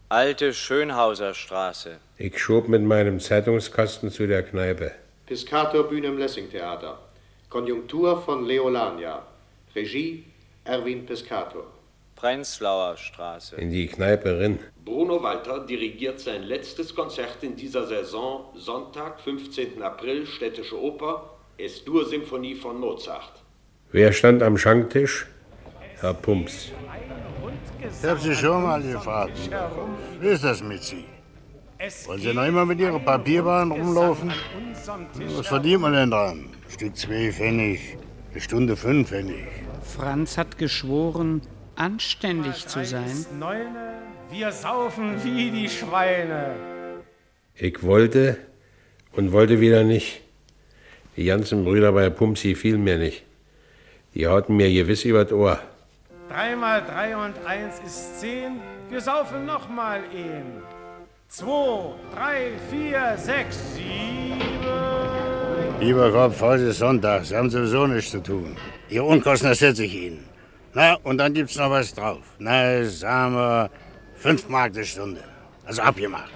Alte Schönhauser Straße. Ich schob mit meinem Zeitungskasten zu der Kneipe. Piscator Bühne im Lessing-Theater. Konjunktur von Leolania. Regie Erwin Piscator. Prenzlauer Straße. In die Kneipe rin. Bruno Walter dirigiert sein letztes Konzert in dieser Saison Sonntag, 15. April, Städtische Oper, S-Dur-Symphonie von Mozart. Wer stand am Schanktisch? Herr Pumps. Ich hab Sie schon mal gefragt. Wie ist das mit Sie? Wollen Sie noch immer mit Ihren Papierbahn rumlaufen? Was verdient man denn dran? Stück zwei Pfennig, eine Stunde fünf Pfennig. Franz hat geschworen, anständig zu sein. Neune, wir saufen wie die Schweine. Ich wollte und wollte wieder nicht. Die ganzen Brüder bei Pumpsi fielen mir nicht. Die hauten mir gewiss übers Ohr. Drei mal drei und eins ist zehn. Wir saufen noch mal ein. Zwei, drei, vier, sechs, sieben. Lieber Kopf, heute ist Sonntag. Sie haben sowieso nichts zu tun. Ihr Unkosten ersetze ich Ihnen. Na, und dann gibt's noch was drauf. Na, sagen wir, fünf Mark die Stunde. Also abgemacht.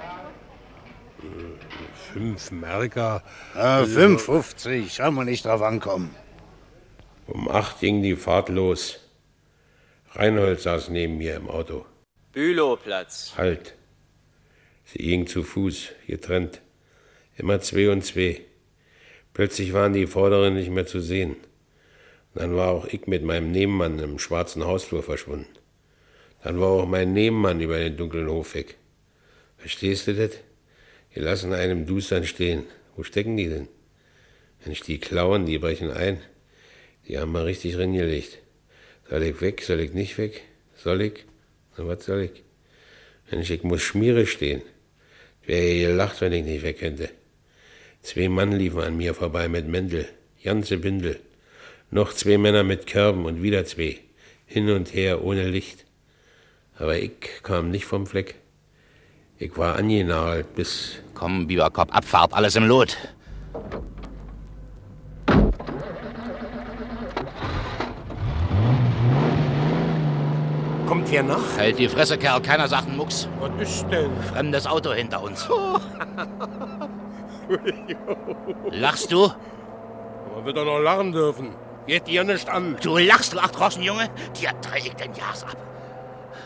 Fünf Merker? Ja, 5,50. Schauen wir nicht drauf ankommen. Um acht ging die Fahrt los. Reinhold saß neben mir im Auto. Bülowplatz. Halt. Sie ging zu Fuß, getrennt. Immer zwei und zwei. Plötzlich waren die Vorderen nicht mehr zu sehen. Dann war auch ich mit meinem Nebenmann im schwarzen Hausflur verschwunden. Dann war auch mein Nebenmann über den dunklen Hof weg. Verstehst du das? Die lassen einem Dustern stehen. Wo stecken die denn? Wenn ich die klauen, die brechen ein. Die haben mal richtig reingelegt. Soll ich weg, soll ich nicht weg? Soll ich? Na, was soll ich? Mensch, ich muss Schmiere stehen. Wäre gelacht, wenn ich nicht weg könnte. Zwei Mann liefen an mir vorbei mit Mendel, ganze Bindel. Noch zwei Männer mit Körben und wieder zwei. Hin und her ohne Licht. Aber ich kam nicht vom Fleck. Ich war angenagelt bis. Komm, Biberkopf, Abfahrt, alles im Lot. Kommt wer nach? Halt die Fresse, Kerl, keiner sagt einen Mucks. Was ist denn? Fremdes Auto hinter uns. Lachst du? Man wird doch noch lachen dürfen. Geht dir nicht an. Du lachst, du Achtroschen, Junge? Dir trägt den Jas ab.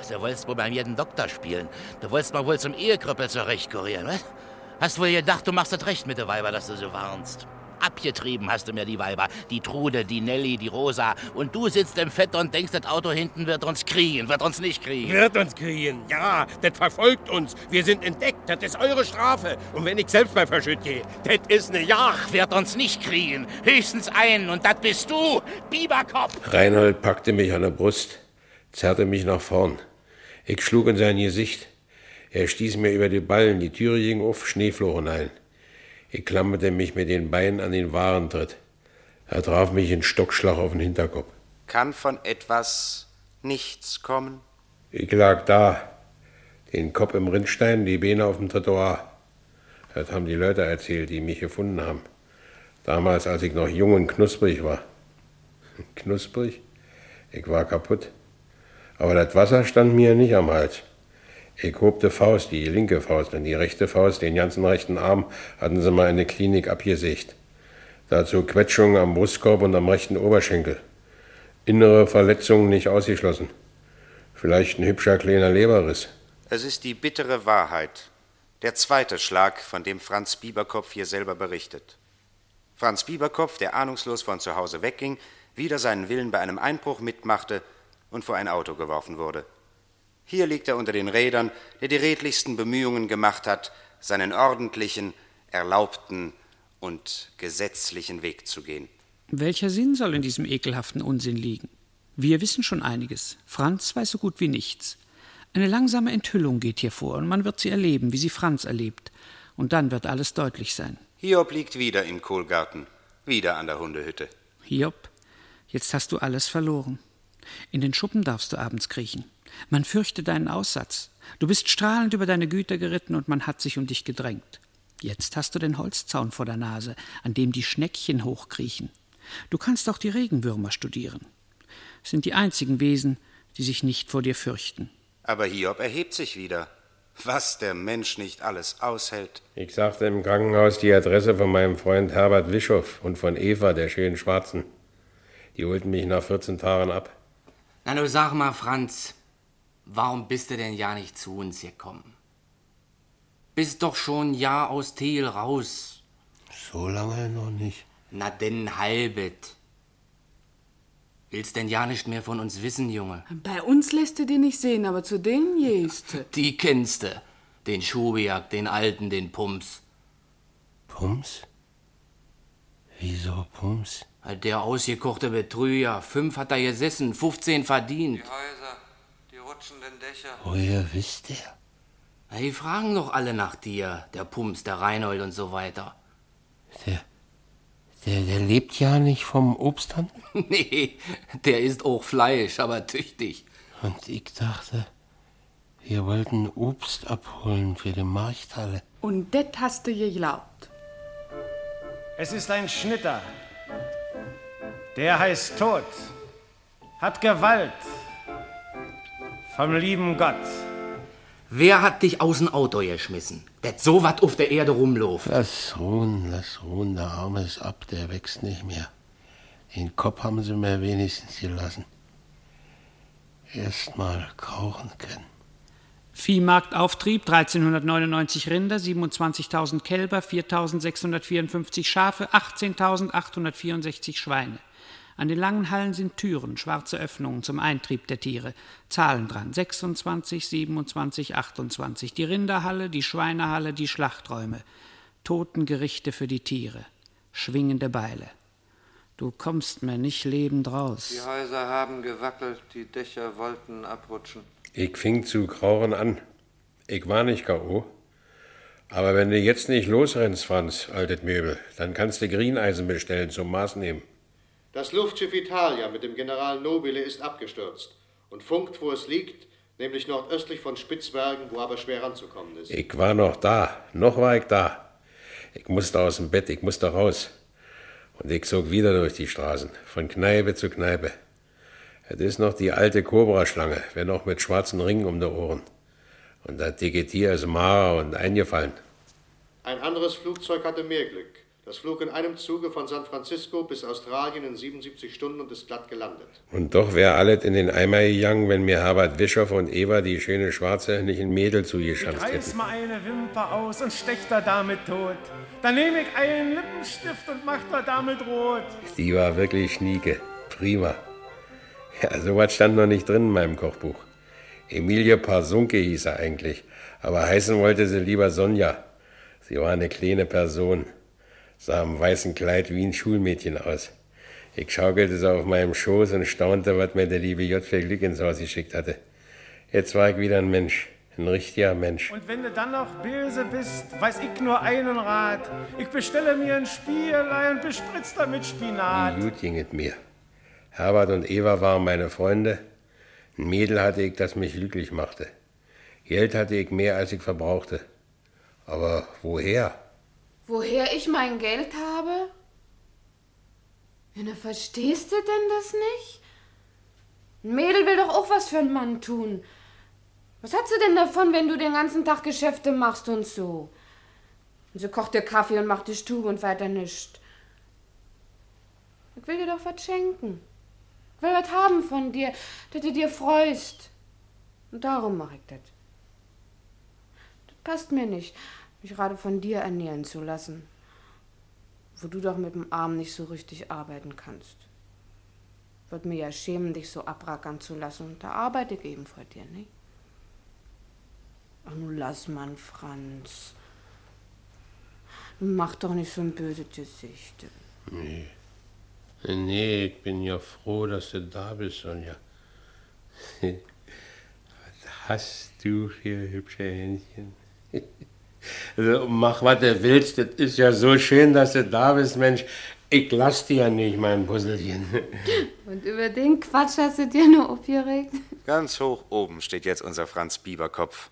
Du wolltest wohl beim jeden Doktor spielen. Du wolltest mal wohl zum Ehekrüppel zurechtkurieren, was? Hast wohl gedacht, du machst das recht mit der Weiber, dass du so warnst. Abgetrieben hast du mir die Weiber. Die Trude, die Nelly, die Rosa. Und du sitzt im Fett und denkst, das Auto hinten wird uns kriegen. Wird uns nicht kriegen. Wird uns kriegen, ja. Das verfolgt uns. Wir sind entdeckt. Das ist eure Strafe. Und wenn ich selbst mal verschütt gehe, das ist eine Jagd. Wird uns nicht kriegen. Höchstens einen. Und das bist du, Biberkopf. Reinhold packte mich an der Brust, zerrte mich nach vorn. Ich schlug in sein Gesicht. Er stieß mir über die Ballen, die Türe ging auf, Schnee floh hinein. Ich klammerte mich mit den Beinen an den Warentritt. Er traf mich in Stockschlag auf den Hinterkopf. Kann von etwas nichts kommen? Ich lag da, den Kopf im Rindstein, die Beine auf dem Trottoir. Das haben die Leute erzählt, die mich gefunden haben. Damals, als ich noch jung und knusprig war. Knusprig? Ich war kaputt. Aber das Wasser stand mir nicht am Hals. Die Faust, die linke Faust, und die rechte Faust, den ganzen rechten Arm, hatten sie mal in der Klinik abgesägt. Dazu Quetschungen am Brustkorb und am rechten Oberschenkel. Innere Verletzungen nicht ausgeschlossen. Vielleicht ein hübscher kleiner Leberriss. Es ist die bittere Wahrheit. Der zweite Schlag, von dem Franz Bieberkopf hier selber berichtet. Franz Bieberkopf, der ahnungslos von zu Hause wegging, wieder seinen Willen bei einem Einbruch mitmachte und vor ein Auto geworfen wurde. Hier liegt er unter den Rädern, der die redlichsten Bemühungen gemacht hat, seinen ordentlichen, erlaubten und gesetzlichen Weg zu gehen. Welcher Sinn soll in diesem ekelhaften Unsinn liegen? Wir wissen schon einiges. Franz weiß so gut wie nichts. Eine langsame Enthüllung geht hier vor, und man wird sie erleben, wie sie Franz erlebt. Und dann wird alles deutlich sein. Hiob liegt wieder im Kohlgarten, wieder an der Hundehütte. Hiob, jetzt hast du alles verloren. In den Schuppen darfst du abends kriechen. Man fürchte deinen Aussatz. Du bist strahlend über deine Güter geritten und man hat sich um dich gedrängt. Jetzt hast du den Holzzaun vor der Nase, an dem die Schneckchen hochkriechen. Du kannst auch die Regenwürmer studieren. Es sind die einzigen Wesen, die sich nicht vor dir fürchten. Aber Hiob erhebt sich wieder. Was der Mensch nicht alles aushält. Ich sagte im Krankenhaus die Adresse von meinem Freund Herbert Wischow und von Eva, der schönen Schwarzen. Die holten mich nach 14 Tagen ab. Na, du sag mal, Franz, warum bist du denn ja nicht zu uns gekommen? Bist doch schon ein Jahr aus Thiel raus. So lange noch nicht. Na denn halbet. Willst denn ja nicht mehr von uns wissen, Junge? Bei uns lässt du die nicht sehen, aber zu denen du. Die kennst du. Den Schubiak, den Alten, den Pumps. Pumps? Wieso Pumps? Der ausgekochte Betrüger. Fünf hat er gesessen, 15 verdient. Die Häuser, rutschenden Dächer. Woher wisst ihr? Na, die fragen doch alle nach dir. Der Pumps, der Reinhold und so weiter. Der, der, der lebt ja nicht vom Obsthandel? nee, der isst auch Fleisch, aber tüchtig. Und ich dachte, wir wollten Obst abholen für die Markthalle. Und das hast du geglaubt. Es ist ein Schnitter. Der heißt Tod, hat Gewalt vom lieben Gott. Wer hat dich aus dem Auto geschmissen? Das so wat auf der Erde rumläuft. Lass ruhen, lass ruhen, der Arme ist ab, der wächst nicht mehr. Den Kopf haben sie mir wenigstens gelassen. Erst mal krauchen können. Viehmarktauftrieb 1399 Rinder, 27.000 Kälber, 4.654 Schafe, 18.864 Schweine. An den langen Hallen sind Türen, schwarze Öffnungen zum Eintrieb der Tiere. Zahlen dran: 26, 27, 28. Die Rinderhalle, die Schweinehalle, die Schlachträume. Totengerichte für die Tiere. Schwingende Beile. Du kommst mir nicht lebend raus. Die Häuser haben gewackelt, die Dächer wollten abrutschen. Ich fing zu krauchen an. Ich war nicht K.O. Aber wenn du jetzt nicht losrennst, Franz, altes Möbel, dann kannst du Grieneisen bestellen zum Maß nehmen. Das Luftschiff Italia mit dem General Nobile ist abgestürzt und funkt, wo es liegt, nämlich nordöstlich von Spitzbergen, wo aber schwer ranzukommen ist. Ich war noch da. Noch war ich da. Ich musste aus dem Bett, ich musste raus. Und ich zog wieder durch die Straßen, von Kneipe zu Kneipe. Es ist noch die alte Kobraschlange, wenn auch mit schwarzen Ringen um die Ohren. Und das dicke Tier ist mager und eingefallen. Ein anderes Flugzeug hatte mehr Glück. Das flog in einem Zuge von San Francisco bis Australien in 77 Stunden und ist glatt gelandet. Und doch wär alles in den Eimer gegangen, wenn mir Herbert Bischof und Eva, die schöne Schwarze, nicht ein Mädel zugeschanzt Ich reiß hätten. mal eine Wimper aus und stech da damit tot. Dann nehme ich einen Lippenstift und mach da damit rot. Die war wirklich schnieke. Prima. Ja, sowas stand noch nicht drin in meinem Kochbuch. Emilie Parsunke hieß er eigentlich, aber heißen wollte sie lieber Sonja. Sie war eine kleine Person, sah im weißen Kleid wie ein Schulmädchen aus. Ich schaukelte sie auf meinem Schoß und staunte, was mir der liebe J. für Glück ins Haus geschickt hatte. Jetzt war ich wieder ein Mensch, ein richtiger Mensch. Und wenn du dann noch böse bist, weiß ich nur einen Rat. Ich bestelle mir ein Spiegelei und bespritz damit Spinat. Wie gut ging es mir. Herbert und Eva waren meine Freunde. Ein Mädel hatte ich, das mich glücklich machte. Geld hatte ich mehr, als ich verbrauchte. Aber woher? Woher ich mein Geld habe? Ja, na, verstehst du denn das nicht? Ein Mädel will doch auch was für einen Mann tun. Was hat sie denn davon, wenn du den ganzen Tag Geschäfte machst und so? Und sie kocht dir Kaffee und macht die Stube und weiter nichts. Ich will dir doch was schenken. Ich will was haben von dir, dass du dir freust. Und darum mache ich das. Das passt mir nicht, mich gerade von dir ernähren zu lassen. Wo du doch mit dem Arm nicht so richtig arbeiten kannst. Wird mir ja schämen, dich so abrackern zu lassen. Da arbeite ich eben vor dir, nicht? Ach, nun lass man, Franz. Mach doch nicht so ein böses Gesicht. Nee. Nee, ich bin ja froh, dass du da bist, Sonja. Was hast du für hübsche Händchen? Also mach, was du willst. Das ist ja so schön, dass du da bist, Mensch. Ich lass dir ja nicht, mein Puzzelchen. Und über den Quatsch hast du dir nur aufgeregt? Ganz hoch oben steht jetzt unser Franz Bieberkopf.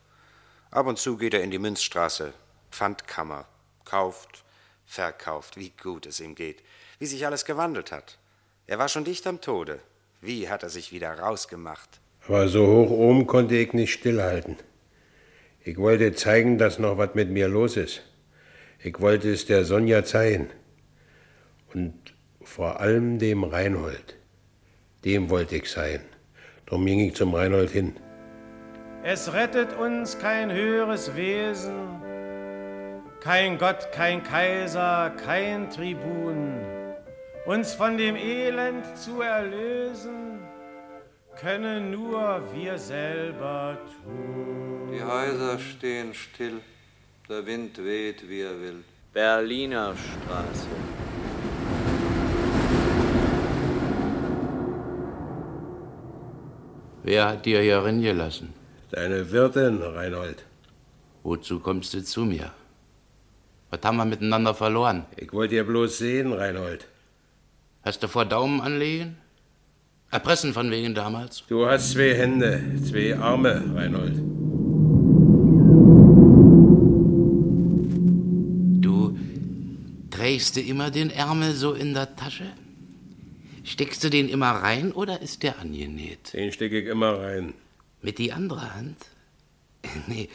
Ab und zu geht er in die Münzstraße, Pfandkammer, kauft, verkauft, wie gut es ihm geht, wie sich alles gewandelt hat. Er war schon dicht am Tode. Wie hat er sich wieder rausgemacht? Aber so hoch oben konnte ich nicht stillhalten. Ich wollte zeigen, dass noch was mit mir los ist. Ich wollte es der Sonja zeigen. Und vor allem dem Reinhold. Dem wollte ich sein. Darum ging ich zum Reinhold hin. Es rettet uns kein höheres Wesen, kein Gott, kein Kaiser, kein Tribun. Uns von dem Elend zu erlösen, können nur wir selber tun. Die Häuser stehen still, der Wind weht, wie er will. Berliner Straße. Wer hat dir hier reingelassen? Deine Wirtin, Reinhold. Wozu kommst du zu mir? Was haben wir miteinander verloren? Ich wollte dir bloß sehen, Reinhold. Hast du vor Daumen anlegen? Erpressen von wegen damals? Du hast zwei Hände, zwei Arme, Reinhold. Trägst du immer den Ärmel so in der Tasche? Steckst du den immer rein oder ist der angenäht? Den stecke ich immer rein. Mit die andere Hand? Nee,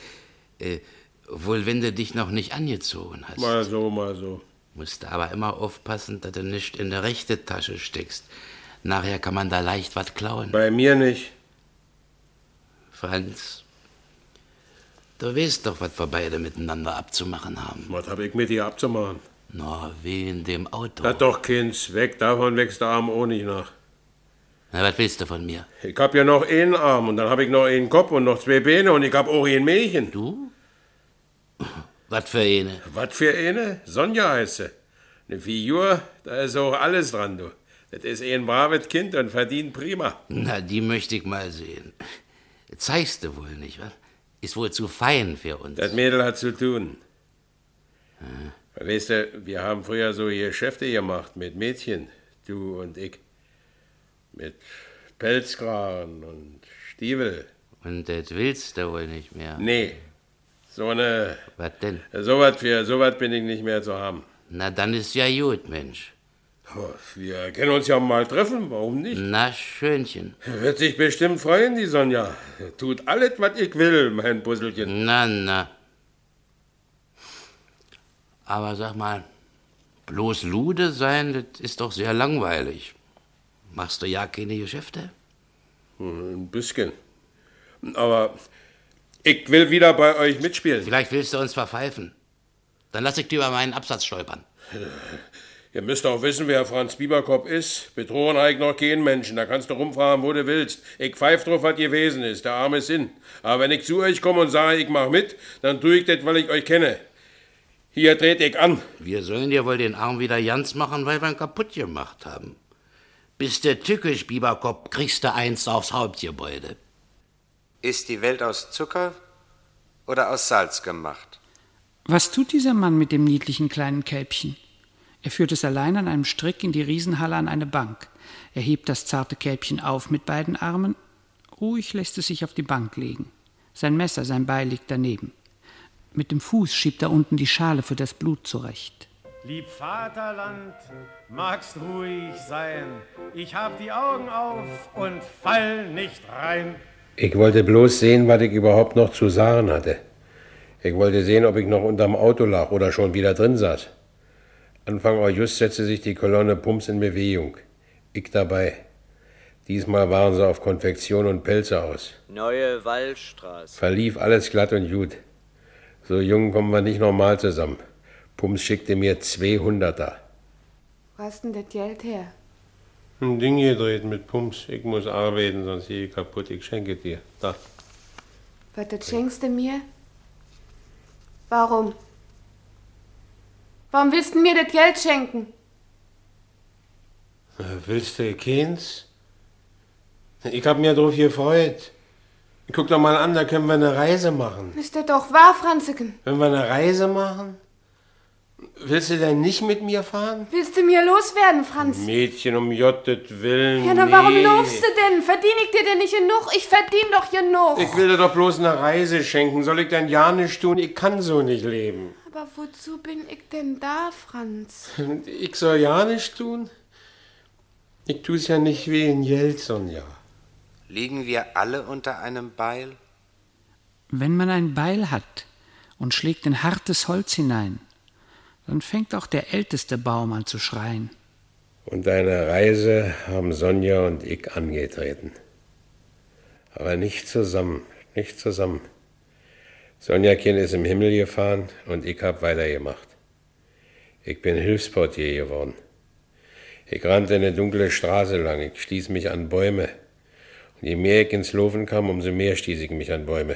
äh, wohl wenn du dich noch nicht angezogen hast. Mal so, mal so. Musst du aber immer aufpassen, dass du nicht in der rechte Tasche steckst. Nachher kann man da leicht was klauen. Bei mir nicht. Franz, Du weißt doch, was wir beide miteinander abzumachen haben. Was hab ich mit dir abzumachen? Na, wie in dem Auto. Na doch, Kind, weg davon wächst der Arm auch nicht nach. Na, was willst du von mir? Ich hab ja noch einen Arm und dann hab ich noch einen Kopf und noch zwei Beine und ich hab auch ein Mädchen. Du? Was für eine? Was für eine? Sonja heißt sie. Eine Figur, da ist auch alles dran, du. Das ist ein braves Kind und verdient prima. Na, die möchte ich mal sehen. Zeigst du wohl nicht, was? Ist wohl zu fein für uns. Das Mädel hat zu tun. Weißt du, wir haben früher so Geschäfte gemacht mit Mädchen, du und ich. Mit Pelzkragen und Stiefel. Und das willst du wohl nicht mehr. Nee, so eine. Was denn? So was für, so was bin ich nicht mehr zu haben. Na, dann ist ja gut, Mensch. Oh, Wir können uns ja mal treffen, warum nicht? Na, Schönchen. Wird sich bestimmt freuen, die Sonja. Tut alles, was ich will, mein Puzzelchen. Na, na. Aber sag mal, bloß Lude sein, das ist doch sehr langweilig. Machst du ja keine Geschäfte? Hm, Ein bisschen. Aber ich will wieder bei euch mitspielen. Vielleicht willst du uns verpfeifen. Dann lass ich dir über meinen Absatz stolpern. Ihr müsst auch wissen, wer Franz Bieberkopf ist. Betrogen habe ich noch keinen Menschen. Da kannst du rumfahren, wo du willst. Ich pfeif drauf, was gewesen ist. Der arme Sinn. Aber wenn ich zu euch komme und sage, ich mach mit, dann tue ich das, weil ich euch kenne. Hier trete ich an. Wir sollen dir wohl den Arm wieder ganz machen, weil wir ihn kaputt gemacht haben. Bist du tückisch, Bieberkopf, kriegst du eins aufs Hauptgebäude. Ist die Welt aus Zucker oder aus Salz gemacht? Was tut dieser Mann mit dem niedlichen kleinen Kälbchen? Er führt es allein an einem Strick in die Riesenhalle an eine Bank. Er hebt das zarte Kälbchen auf mit beiden Armen. Ruhig lässt es sich auf die Bank legen. Sein Messer, sein Beil liegt daneben. Mit dem Fuß schiebt er unten die Schale für das Blut zurecht. Lieb Vaterland, magst ruhig sein. Ich hab die Augen auf und fall nicht rein. Ich wollte bloß sehen, was ich überhaupt noch zu sagen hatte. Ich wollte sehen, ob ich noch unterm Auto lag oder schon wieder drin saß. Anfang August setzte sich die Kolonne Pumps in Bewegung. Ich dabei. Diesmal waren sie auf Konfektion und Pelze aus. Neue Wallstraße. Verlief alles glatt und gut. So jung kommen wir nicht normal zusammen. Pumps schickte mir 200er. Wo hast denn das Geld her? Ein Ding gedreht mit Pumps. Ich muss arbeiten, sonst gehe ich kaputt. Ich schenke dir. Da. Was, das schenkst du mir? Warum? Warum willst du mir das Geld schenken? Äh, Willst du keins? Ich hab mir drauf gefreut. Guck doch mal an, da können wir eine Reise machen. Ist das doch wahr, Franziken? Wenn wir eine Reise machen? Willst du denn nicht mit mir fahren? Willst du mir loswerden, Franz? Mädchen, um Jottet willen. Ja, na warum nee. lobst du denn? Verdien ich dir denn nicht genug? Ich verdien doch genug. Ich will dir doch bloß eine Reise schenken. Soll ich denn ja nicht tun? Ich kann so nicht leben. Aber wozu bin ich denn da, Franz? Ich soll ja nicht tun? Ich tu's ja nicht wegen Geld, Sonja. Liegen wir alle unter einem Beil? Wenn man ein Beil hat und schlägt in hartes Holz hinein, dann fängt auch der älteste Baum an zu schreien. Und eine Reise haben Sonja und ich angetreten. Aber nicht zusammen, nicht zusammen. Sonja Kind ist im Himmel gefahren und ich hab weitergemacht. Ich bin Hilfsportier geworden. Ich rannte eine dunkle Straße lang, ich stieß mich an Bäume. Je mehr ich ins Laufen kam, umso mehr stieß ich mich an Bäume.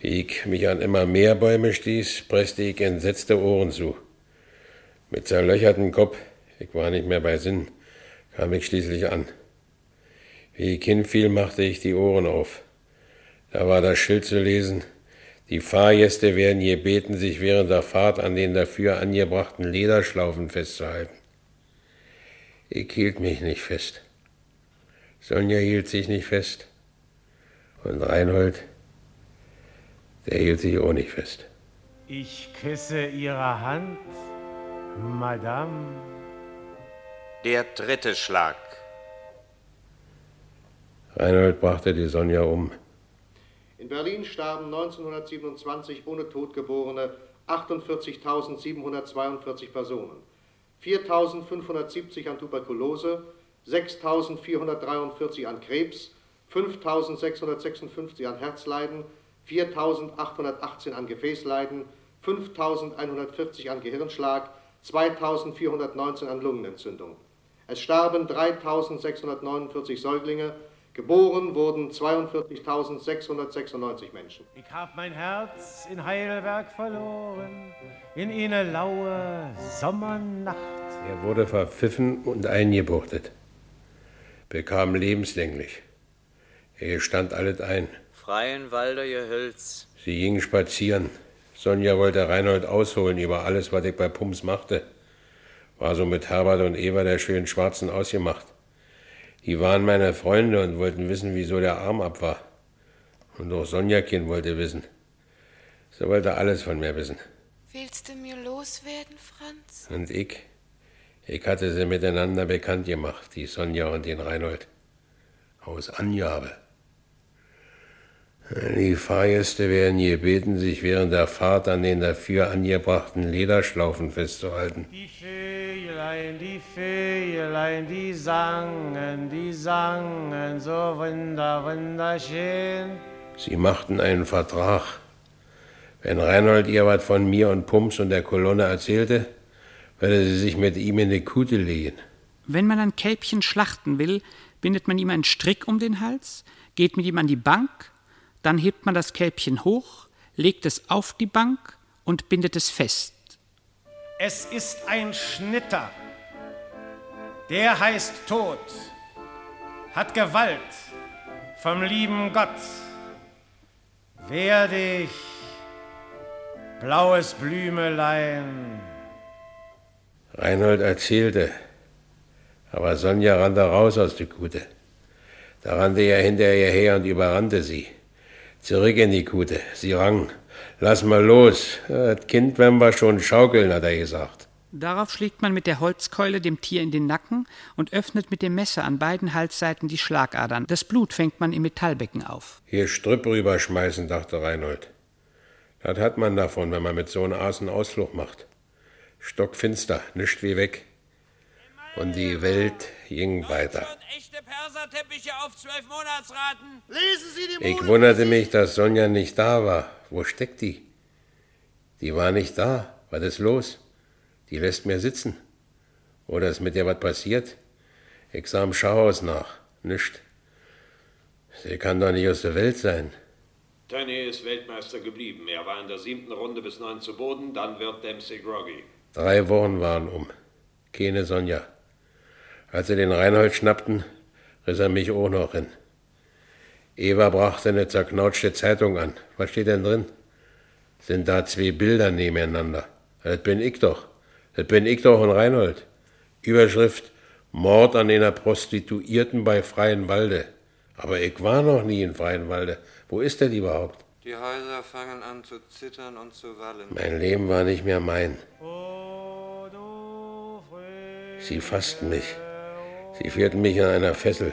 Wie ich mich an immer mehr Bäume stieß, presste ich entsetzte Ohren zu. Mit zerlöchertem Kopf, ich war nicht mehr bei Sinn, kam ich schließlich an. Wie ich hinfiel, machte ich die Ohren auf. Da war das Schild zu lesen, die Fahrgäste werden gebeten, sich während der Fahrt an den dafür angebrachten Lederschlaufen festzuhalten. Ich hielt mich nicht fest. Sonja hielt sich nicht fest. Und Reinhold, der hielt sich auch nicht fest. Ich küsse Ihre Hand, Madame. Der dritte Schlag. Reinhold brachte die Sonja um. In Berlin starben 1927 ohne Todgeborene 48.742 Personen. 4.570 an Tuberkulose, 6.443 an Krebs, 5.656 an Herzleiden, 4.818 an Gefäßleiden, 5.140 an Gehirnschlag, 2.419 an Lungenentzündung. Es starben 3.649 Säuglinge, geboren wurden 42.696 Menschen. Ich hab mein Herz in Heidelberg verloren, in eine laue Sommernacht. Er wurde verpfiffen und eingebuchtet, bekam lebenslänglich. Er stand alles ein. Freien Walder Gehölz. Sie gingen spazieren. Sonja wollte Reinhold ausholen über alles, was ich bei Pumps machte. War so mit Herbert und Eva der schönen Schwarzen ausgemacht. Die waren meine Freunde und wollten wissen, wieso der Arm ab war. Und auch Sonjakin wollte wissen. Sie wollte alles von mir wissen. Willst du mir loswerden, Franz? Und ich? Ich hatte sie miteinander bekannt gemacht, die Sonja und den Reinhold. Aus Angabe. Die Fahrgäste werden gebeten, sich während der Fahrt an den dafür angebrachten Lederschlaufen festzuhalten. Die Vögelein, die Vögelein, die sangen, die sangen so wunder, wunderschön. Sie machten einen Vertrag. Wenn Reinhold ihr was von mir und Pumps und der Kolonne erzählte, würde sie sich mit ihm in die Kute legen. Wenn man ein Kälbchen schlachten will, bindet man ihm einen Strick um den Hals, geht mit ihm an die Bank, dann hebt man das Kälbchen hoch, legt es auf die Bank und bindet es fest. Es ist ein Schnitter. Der heißt Tod, hat Gewalt vom lieben Gott. Werde ich, blaues Blümelein. Reinhold erzählte, aber Sonja rannte raus aus der Kute. Da rannte er hinter ihr her und überrannte sie. Zurück in die Kute. Sie rang. Lass mal los. Das Kind werden wir schon schaukeln, hat er gesagt. Darauf schlägt man mit der Holzkeule dem Tier in den Nacken und öffnet mit dem Messer an beiden Halsseiten die Schlagadern. Das Blut fängt man im Metallbecken auf. Hier Strüpp rüberschmeißen, dachte Reinhold. Das hat man davon, wenn man mit so einem Aas einen Ausflug macht. Stockfinster, nischt wie weg. Und die Welt ging weiter. Echte Perserteppiche auf zwölf Monatsraten. Lesen Sie die Ich wunderte mich, dass Sonja nicht da war. Wo steckt die? Die war nicht da. Was ist los? Die lässt mir sitzen. Oder ist mit ihr was passiert? Ich sah im Schauhaus nach. Nischt. Sie kann doch nicht aus der Welt sein. Tönny ist Weltmeister geblieben. Er war in der siebten Runde bis neun zu Boden, dann wird Dempsey groggy. Drei Wochen waren um. Keine Sonja. Als sie den Reinhold schnappten, riss er mich auch noch hin. Eva brachte eine zerknautschte Zeitung an. Was steht denn drin? Sind da zwei Bilder nebeneinander? Das bin ich doch. Das bin ich doch und Reinhold. Überschrift Mord an einer Prostituierten bei Freienwalde. Aber ich war noch nie in Freienwalde. Wo ist der überhaupt? Die Häuser fangen an zu zittern und zu wallen. Mein Leben war nicht mehr mein. Sie fassten mich. Sie führten mich an einer Fessel.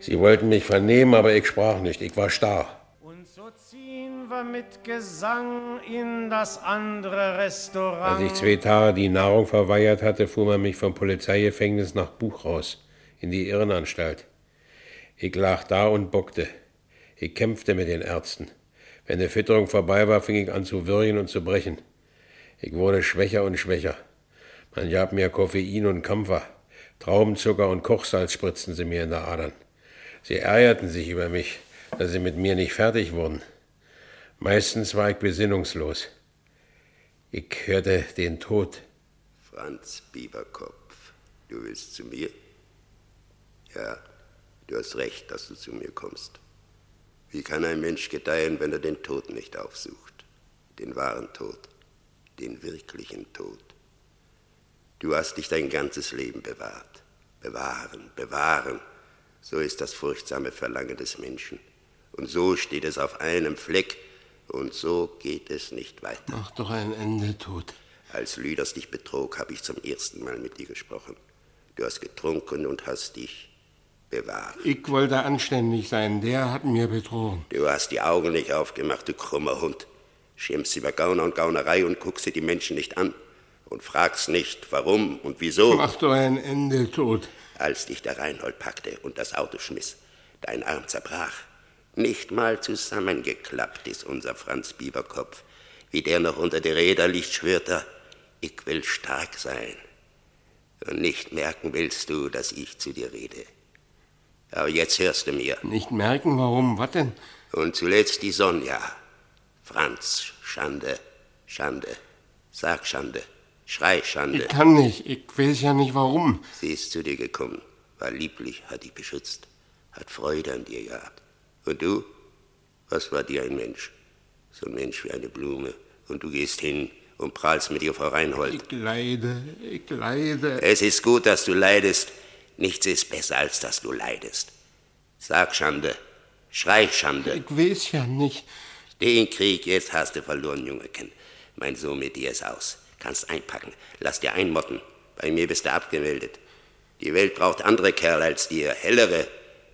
Sie wollten mich vernehmen, aber ich sprach nicht. Ich war starr. Und so ziehen wir mit Gesang in das andere Restaurant. Als ich zwei Tage die Nahrung verweigert hatte, fuhr man mich vom Polizeigefängnis nach Buch raus, in die Irrenanstalt. Ich lag da und bockte. Ich kämpfte mit den Ärzten. Wenn die Fütterung vorbei war, fing ich an zu würgen und zu brechen. Ich wurde schwächer und schwächer. Man gab mir Koffein und Kampfer. Traubenzucker und Kochsalz spritzten sie mir in der Adern. Sie ärgerten sich über mich, dass sie mit mir nicht fertig wurden. Meistens war ich besinnungslos. Ich hörte den Tod. Franz Bieberkopf, du willst zu mir? Ja, du hast recht, dass du zu mir kommst. Wie kann ein Mensch gedeihen, wenn er den Tod nicht aufsucht? Den wahren Tod, den wirklichen Tod. Du hast dich dein ganzes Leben bewahrt. Bewahren, bewahren. So ist das furchtsame Verlangen des Menschen. Und so steht es auf einem Fleck. Und so geht es nicht weiter. Mach doch ein Ende, Tod. Als Lüders dich betrog, habe ich zum ersten Mal mit dir gesprochen. Du hast getrunken und hast dich bewahrt. Ich wollte anständig sein, der hat mir betrogen. Du hast die Augen nicht aufgemacht, du krummer Hund. Schimpfst über Gauner und Gaunerei und guckst dir die Menschen nicht an und fragst nicht, warum und wieso. Mach doch ein Ende, Tod. Als dich der Reinhold packte und das Auto schmiss, dein Arm zerbrach, Nicht mal zusammengeklappt ist unser Franz Bieberkopf. Wie der noch unter die Räder liegt, schwört er, ich will stark sein. Und nicht merken willst du, dass ich zu dir rede. Aber jetzt hörst du mir. Nicht merken, warum? Was denn? Und zuletzt die Sonja. Franz, Schande, Schande. Sag Schande. Schrei Schande. Ich kann nicht. Ich weiß ja nicht warum. Sie ist zu dir gekommen, war lieblich, hat dich beschützt, hat Freude an dir gehabt. Und du? Was war dir ein Mensch? So ein Mensch wie eine Blume. Und du gehst hin und prahlst mit ihr vor Reinhold. Ich leide, ich leide. Es ist gut, dass du leidest. Nichts ist besser, als dass du leidest. Sag Schande. Schrei Schande. Ich weiß ja nicht. Den Krieg jetzt hast du verloren, Jungeken. Mein Sohn mit dir ist aus. Kannst einpacken. Lass dir einmotten. Bei mir bist du abgemeldet. Die Welt braucht andere Kerl als dir, hellere.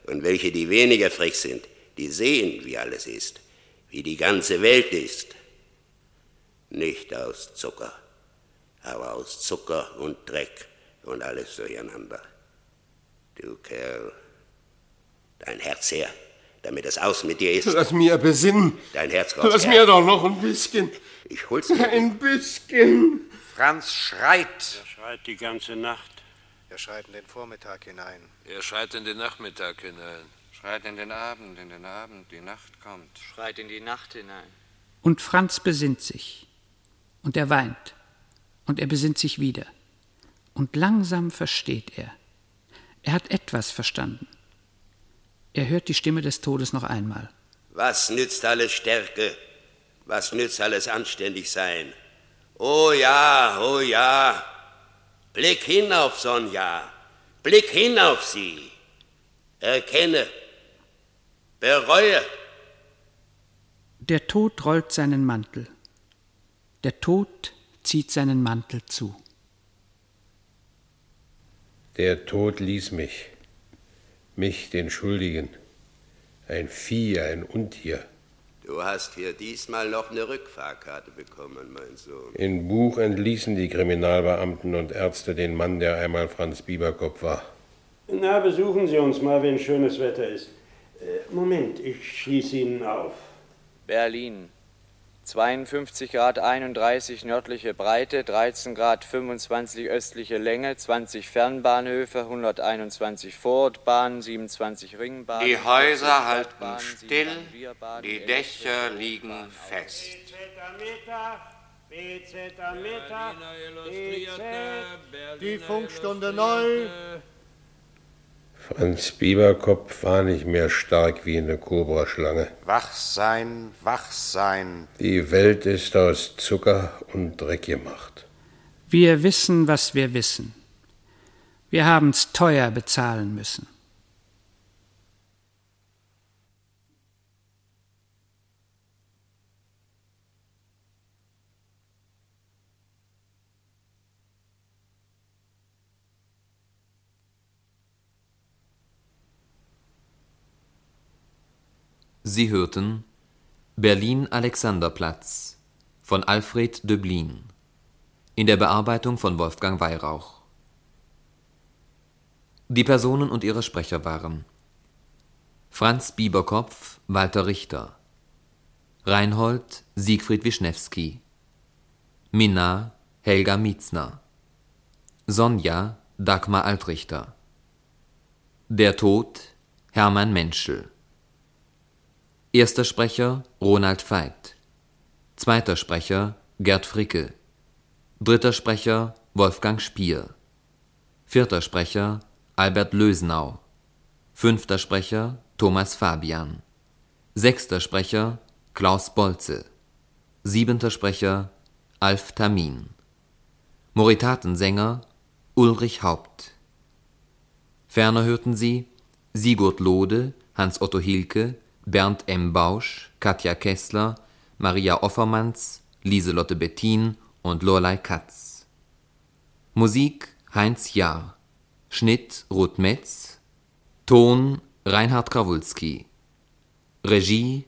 Und welche, die weniger frech sind, die sehen, wie alles ist. Wie die ganze Welt ist. Nicht aus Zucker, aber aus Zucker und Dreck und alles durcheinander. Du Kerl, dein Herz her, damit es aus mit dir ist. Lass mir besinnen. Dein Herz raus. Lass her. mir doch noch ein bisschen. Ich hol's dir. Ein bisschen. Franz schreit. Er schreit die ganze Nacht. Er schreit in den Vormittag hinein. Er schreit in den Nachmittag hinein. Schreit in den Abend, in den Abend, die Nacht kommt. Schreit in die Nacht hinein. Und Franz besinnt sich. Und er weint. Und er besinnt sich wieder. Und langsam versteht er. Er hat etwas verstanden. Er hört die Stimme des Todes noch einmal. Was nützt alles Stärke? Was nützt alles anständig sein? Oh ja, oh ja. Blick hin auf Sonja. Blick hin auf sie. Erkenne. Bereue. Der Tod rollt seinen Mantel. Der Tod zieht seinen Mantel zu. Der Tod ließ mich. Mich, den Schuldigen. Ein Vieh, ein Untier. Du hast hier diesmal noch eine Rückfahrkarte bekommen, mein Sohn. In Buch entließen die Kriminalbeamten und Ärzte den Mann, der einmal Franz Bieberkopf war. Na, besuchen Sie uns mal, wenn schönes Wetter ist. Äh, Moment, ich schließe Ihnen auf. Berlin. 52 Grad 31 nördliche Breite, 13 Grad 25 östliche Länge, 20 Fernbahnhöfe, 121 Vorortbahnen, 27 Ringbahnen. Die Häuser 40 halten still, 7 Revierbahnen, die 11 Dächer liegen fest. BZ am Mittag, BZ. Die Funkstunde neu. Franz Bieberkopf war nicht mehr stark wie eine Kobraschlange. Wach sein, wach sein. Die Welt ist aus Zucker und Dreck gemacht. Wir wissen, was wir wissen. Wir haben's teuer bezahlen müssen. Sie hörten Berlin Alexanderplatz von Alfred Döblin in der Bearbeitung von Wolfgang Weihrauch. Die Personen und ihre Sprecher waren Franz Bieberkopf, Walter Richter, Reinhold Siegfried Wischnewski, Minna Helga Mietzner, Sonja Dagmar Altrichter, Der Tod Hermann Menschel. Erster Sprecher Ronald Veit. Zweiter Sprecher Gerd Fricke. Dritter Sprecher Wolfgang Spier. Vierter Sprecher Albert Lösenau. Fünfter Sprecher Thomas Fabian. Sechster Sprecher Klaus Bolze. Siebenter Sprecher Alf Tamin. Moritatensänger Ulrich Haupt. Ferner hörten Sie Sigurd Lode, Hans-Otto Hilke, Bernd M. Bausch, Katja Kessler, Maria Offermanns, Lieselotte Bettin und Lorlei Katz. Musik Heinz Jahr. Schnitt Ruth Metz. Ton Reinhard Krawulski. Regie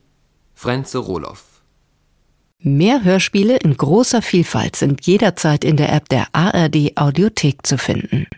Frenze Roloff. Mehr Hörspiele in großer Vielfalt sind jederzeit in der App der ARD Audiothek zu finden.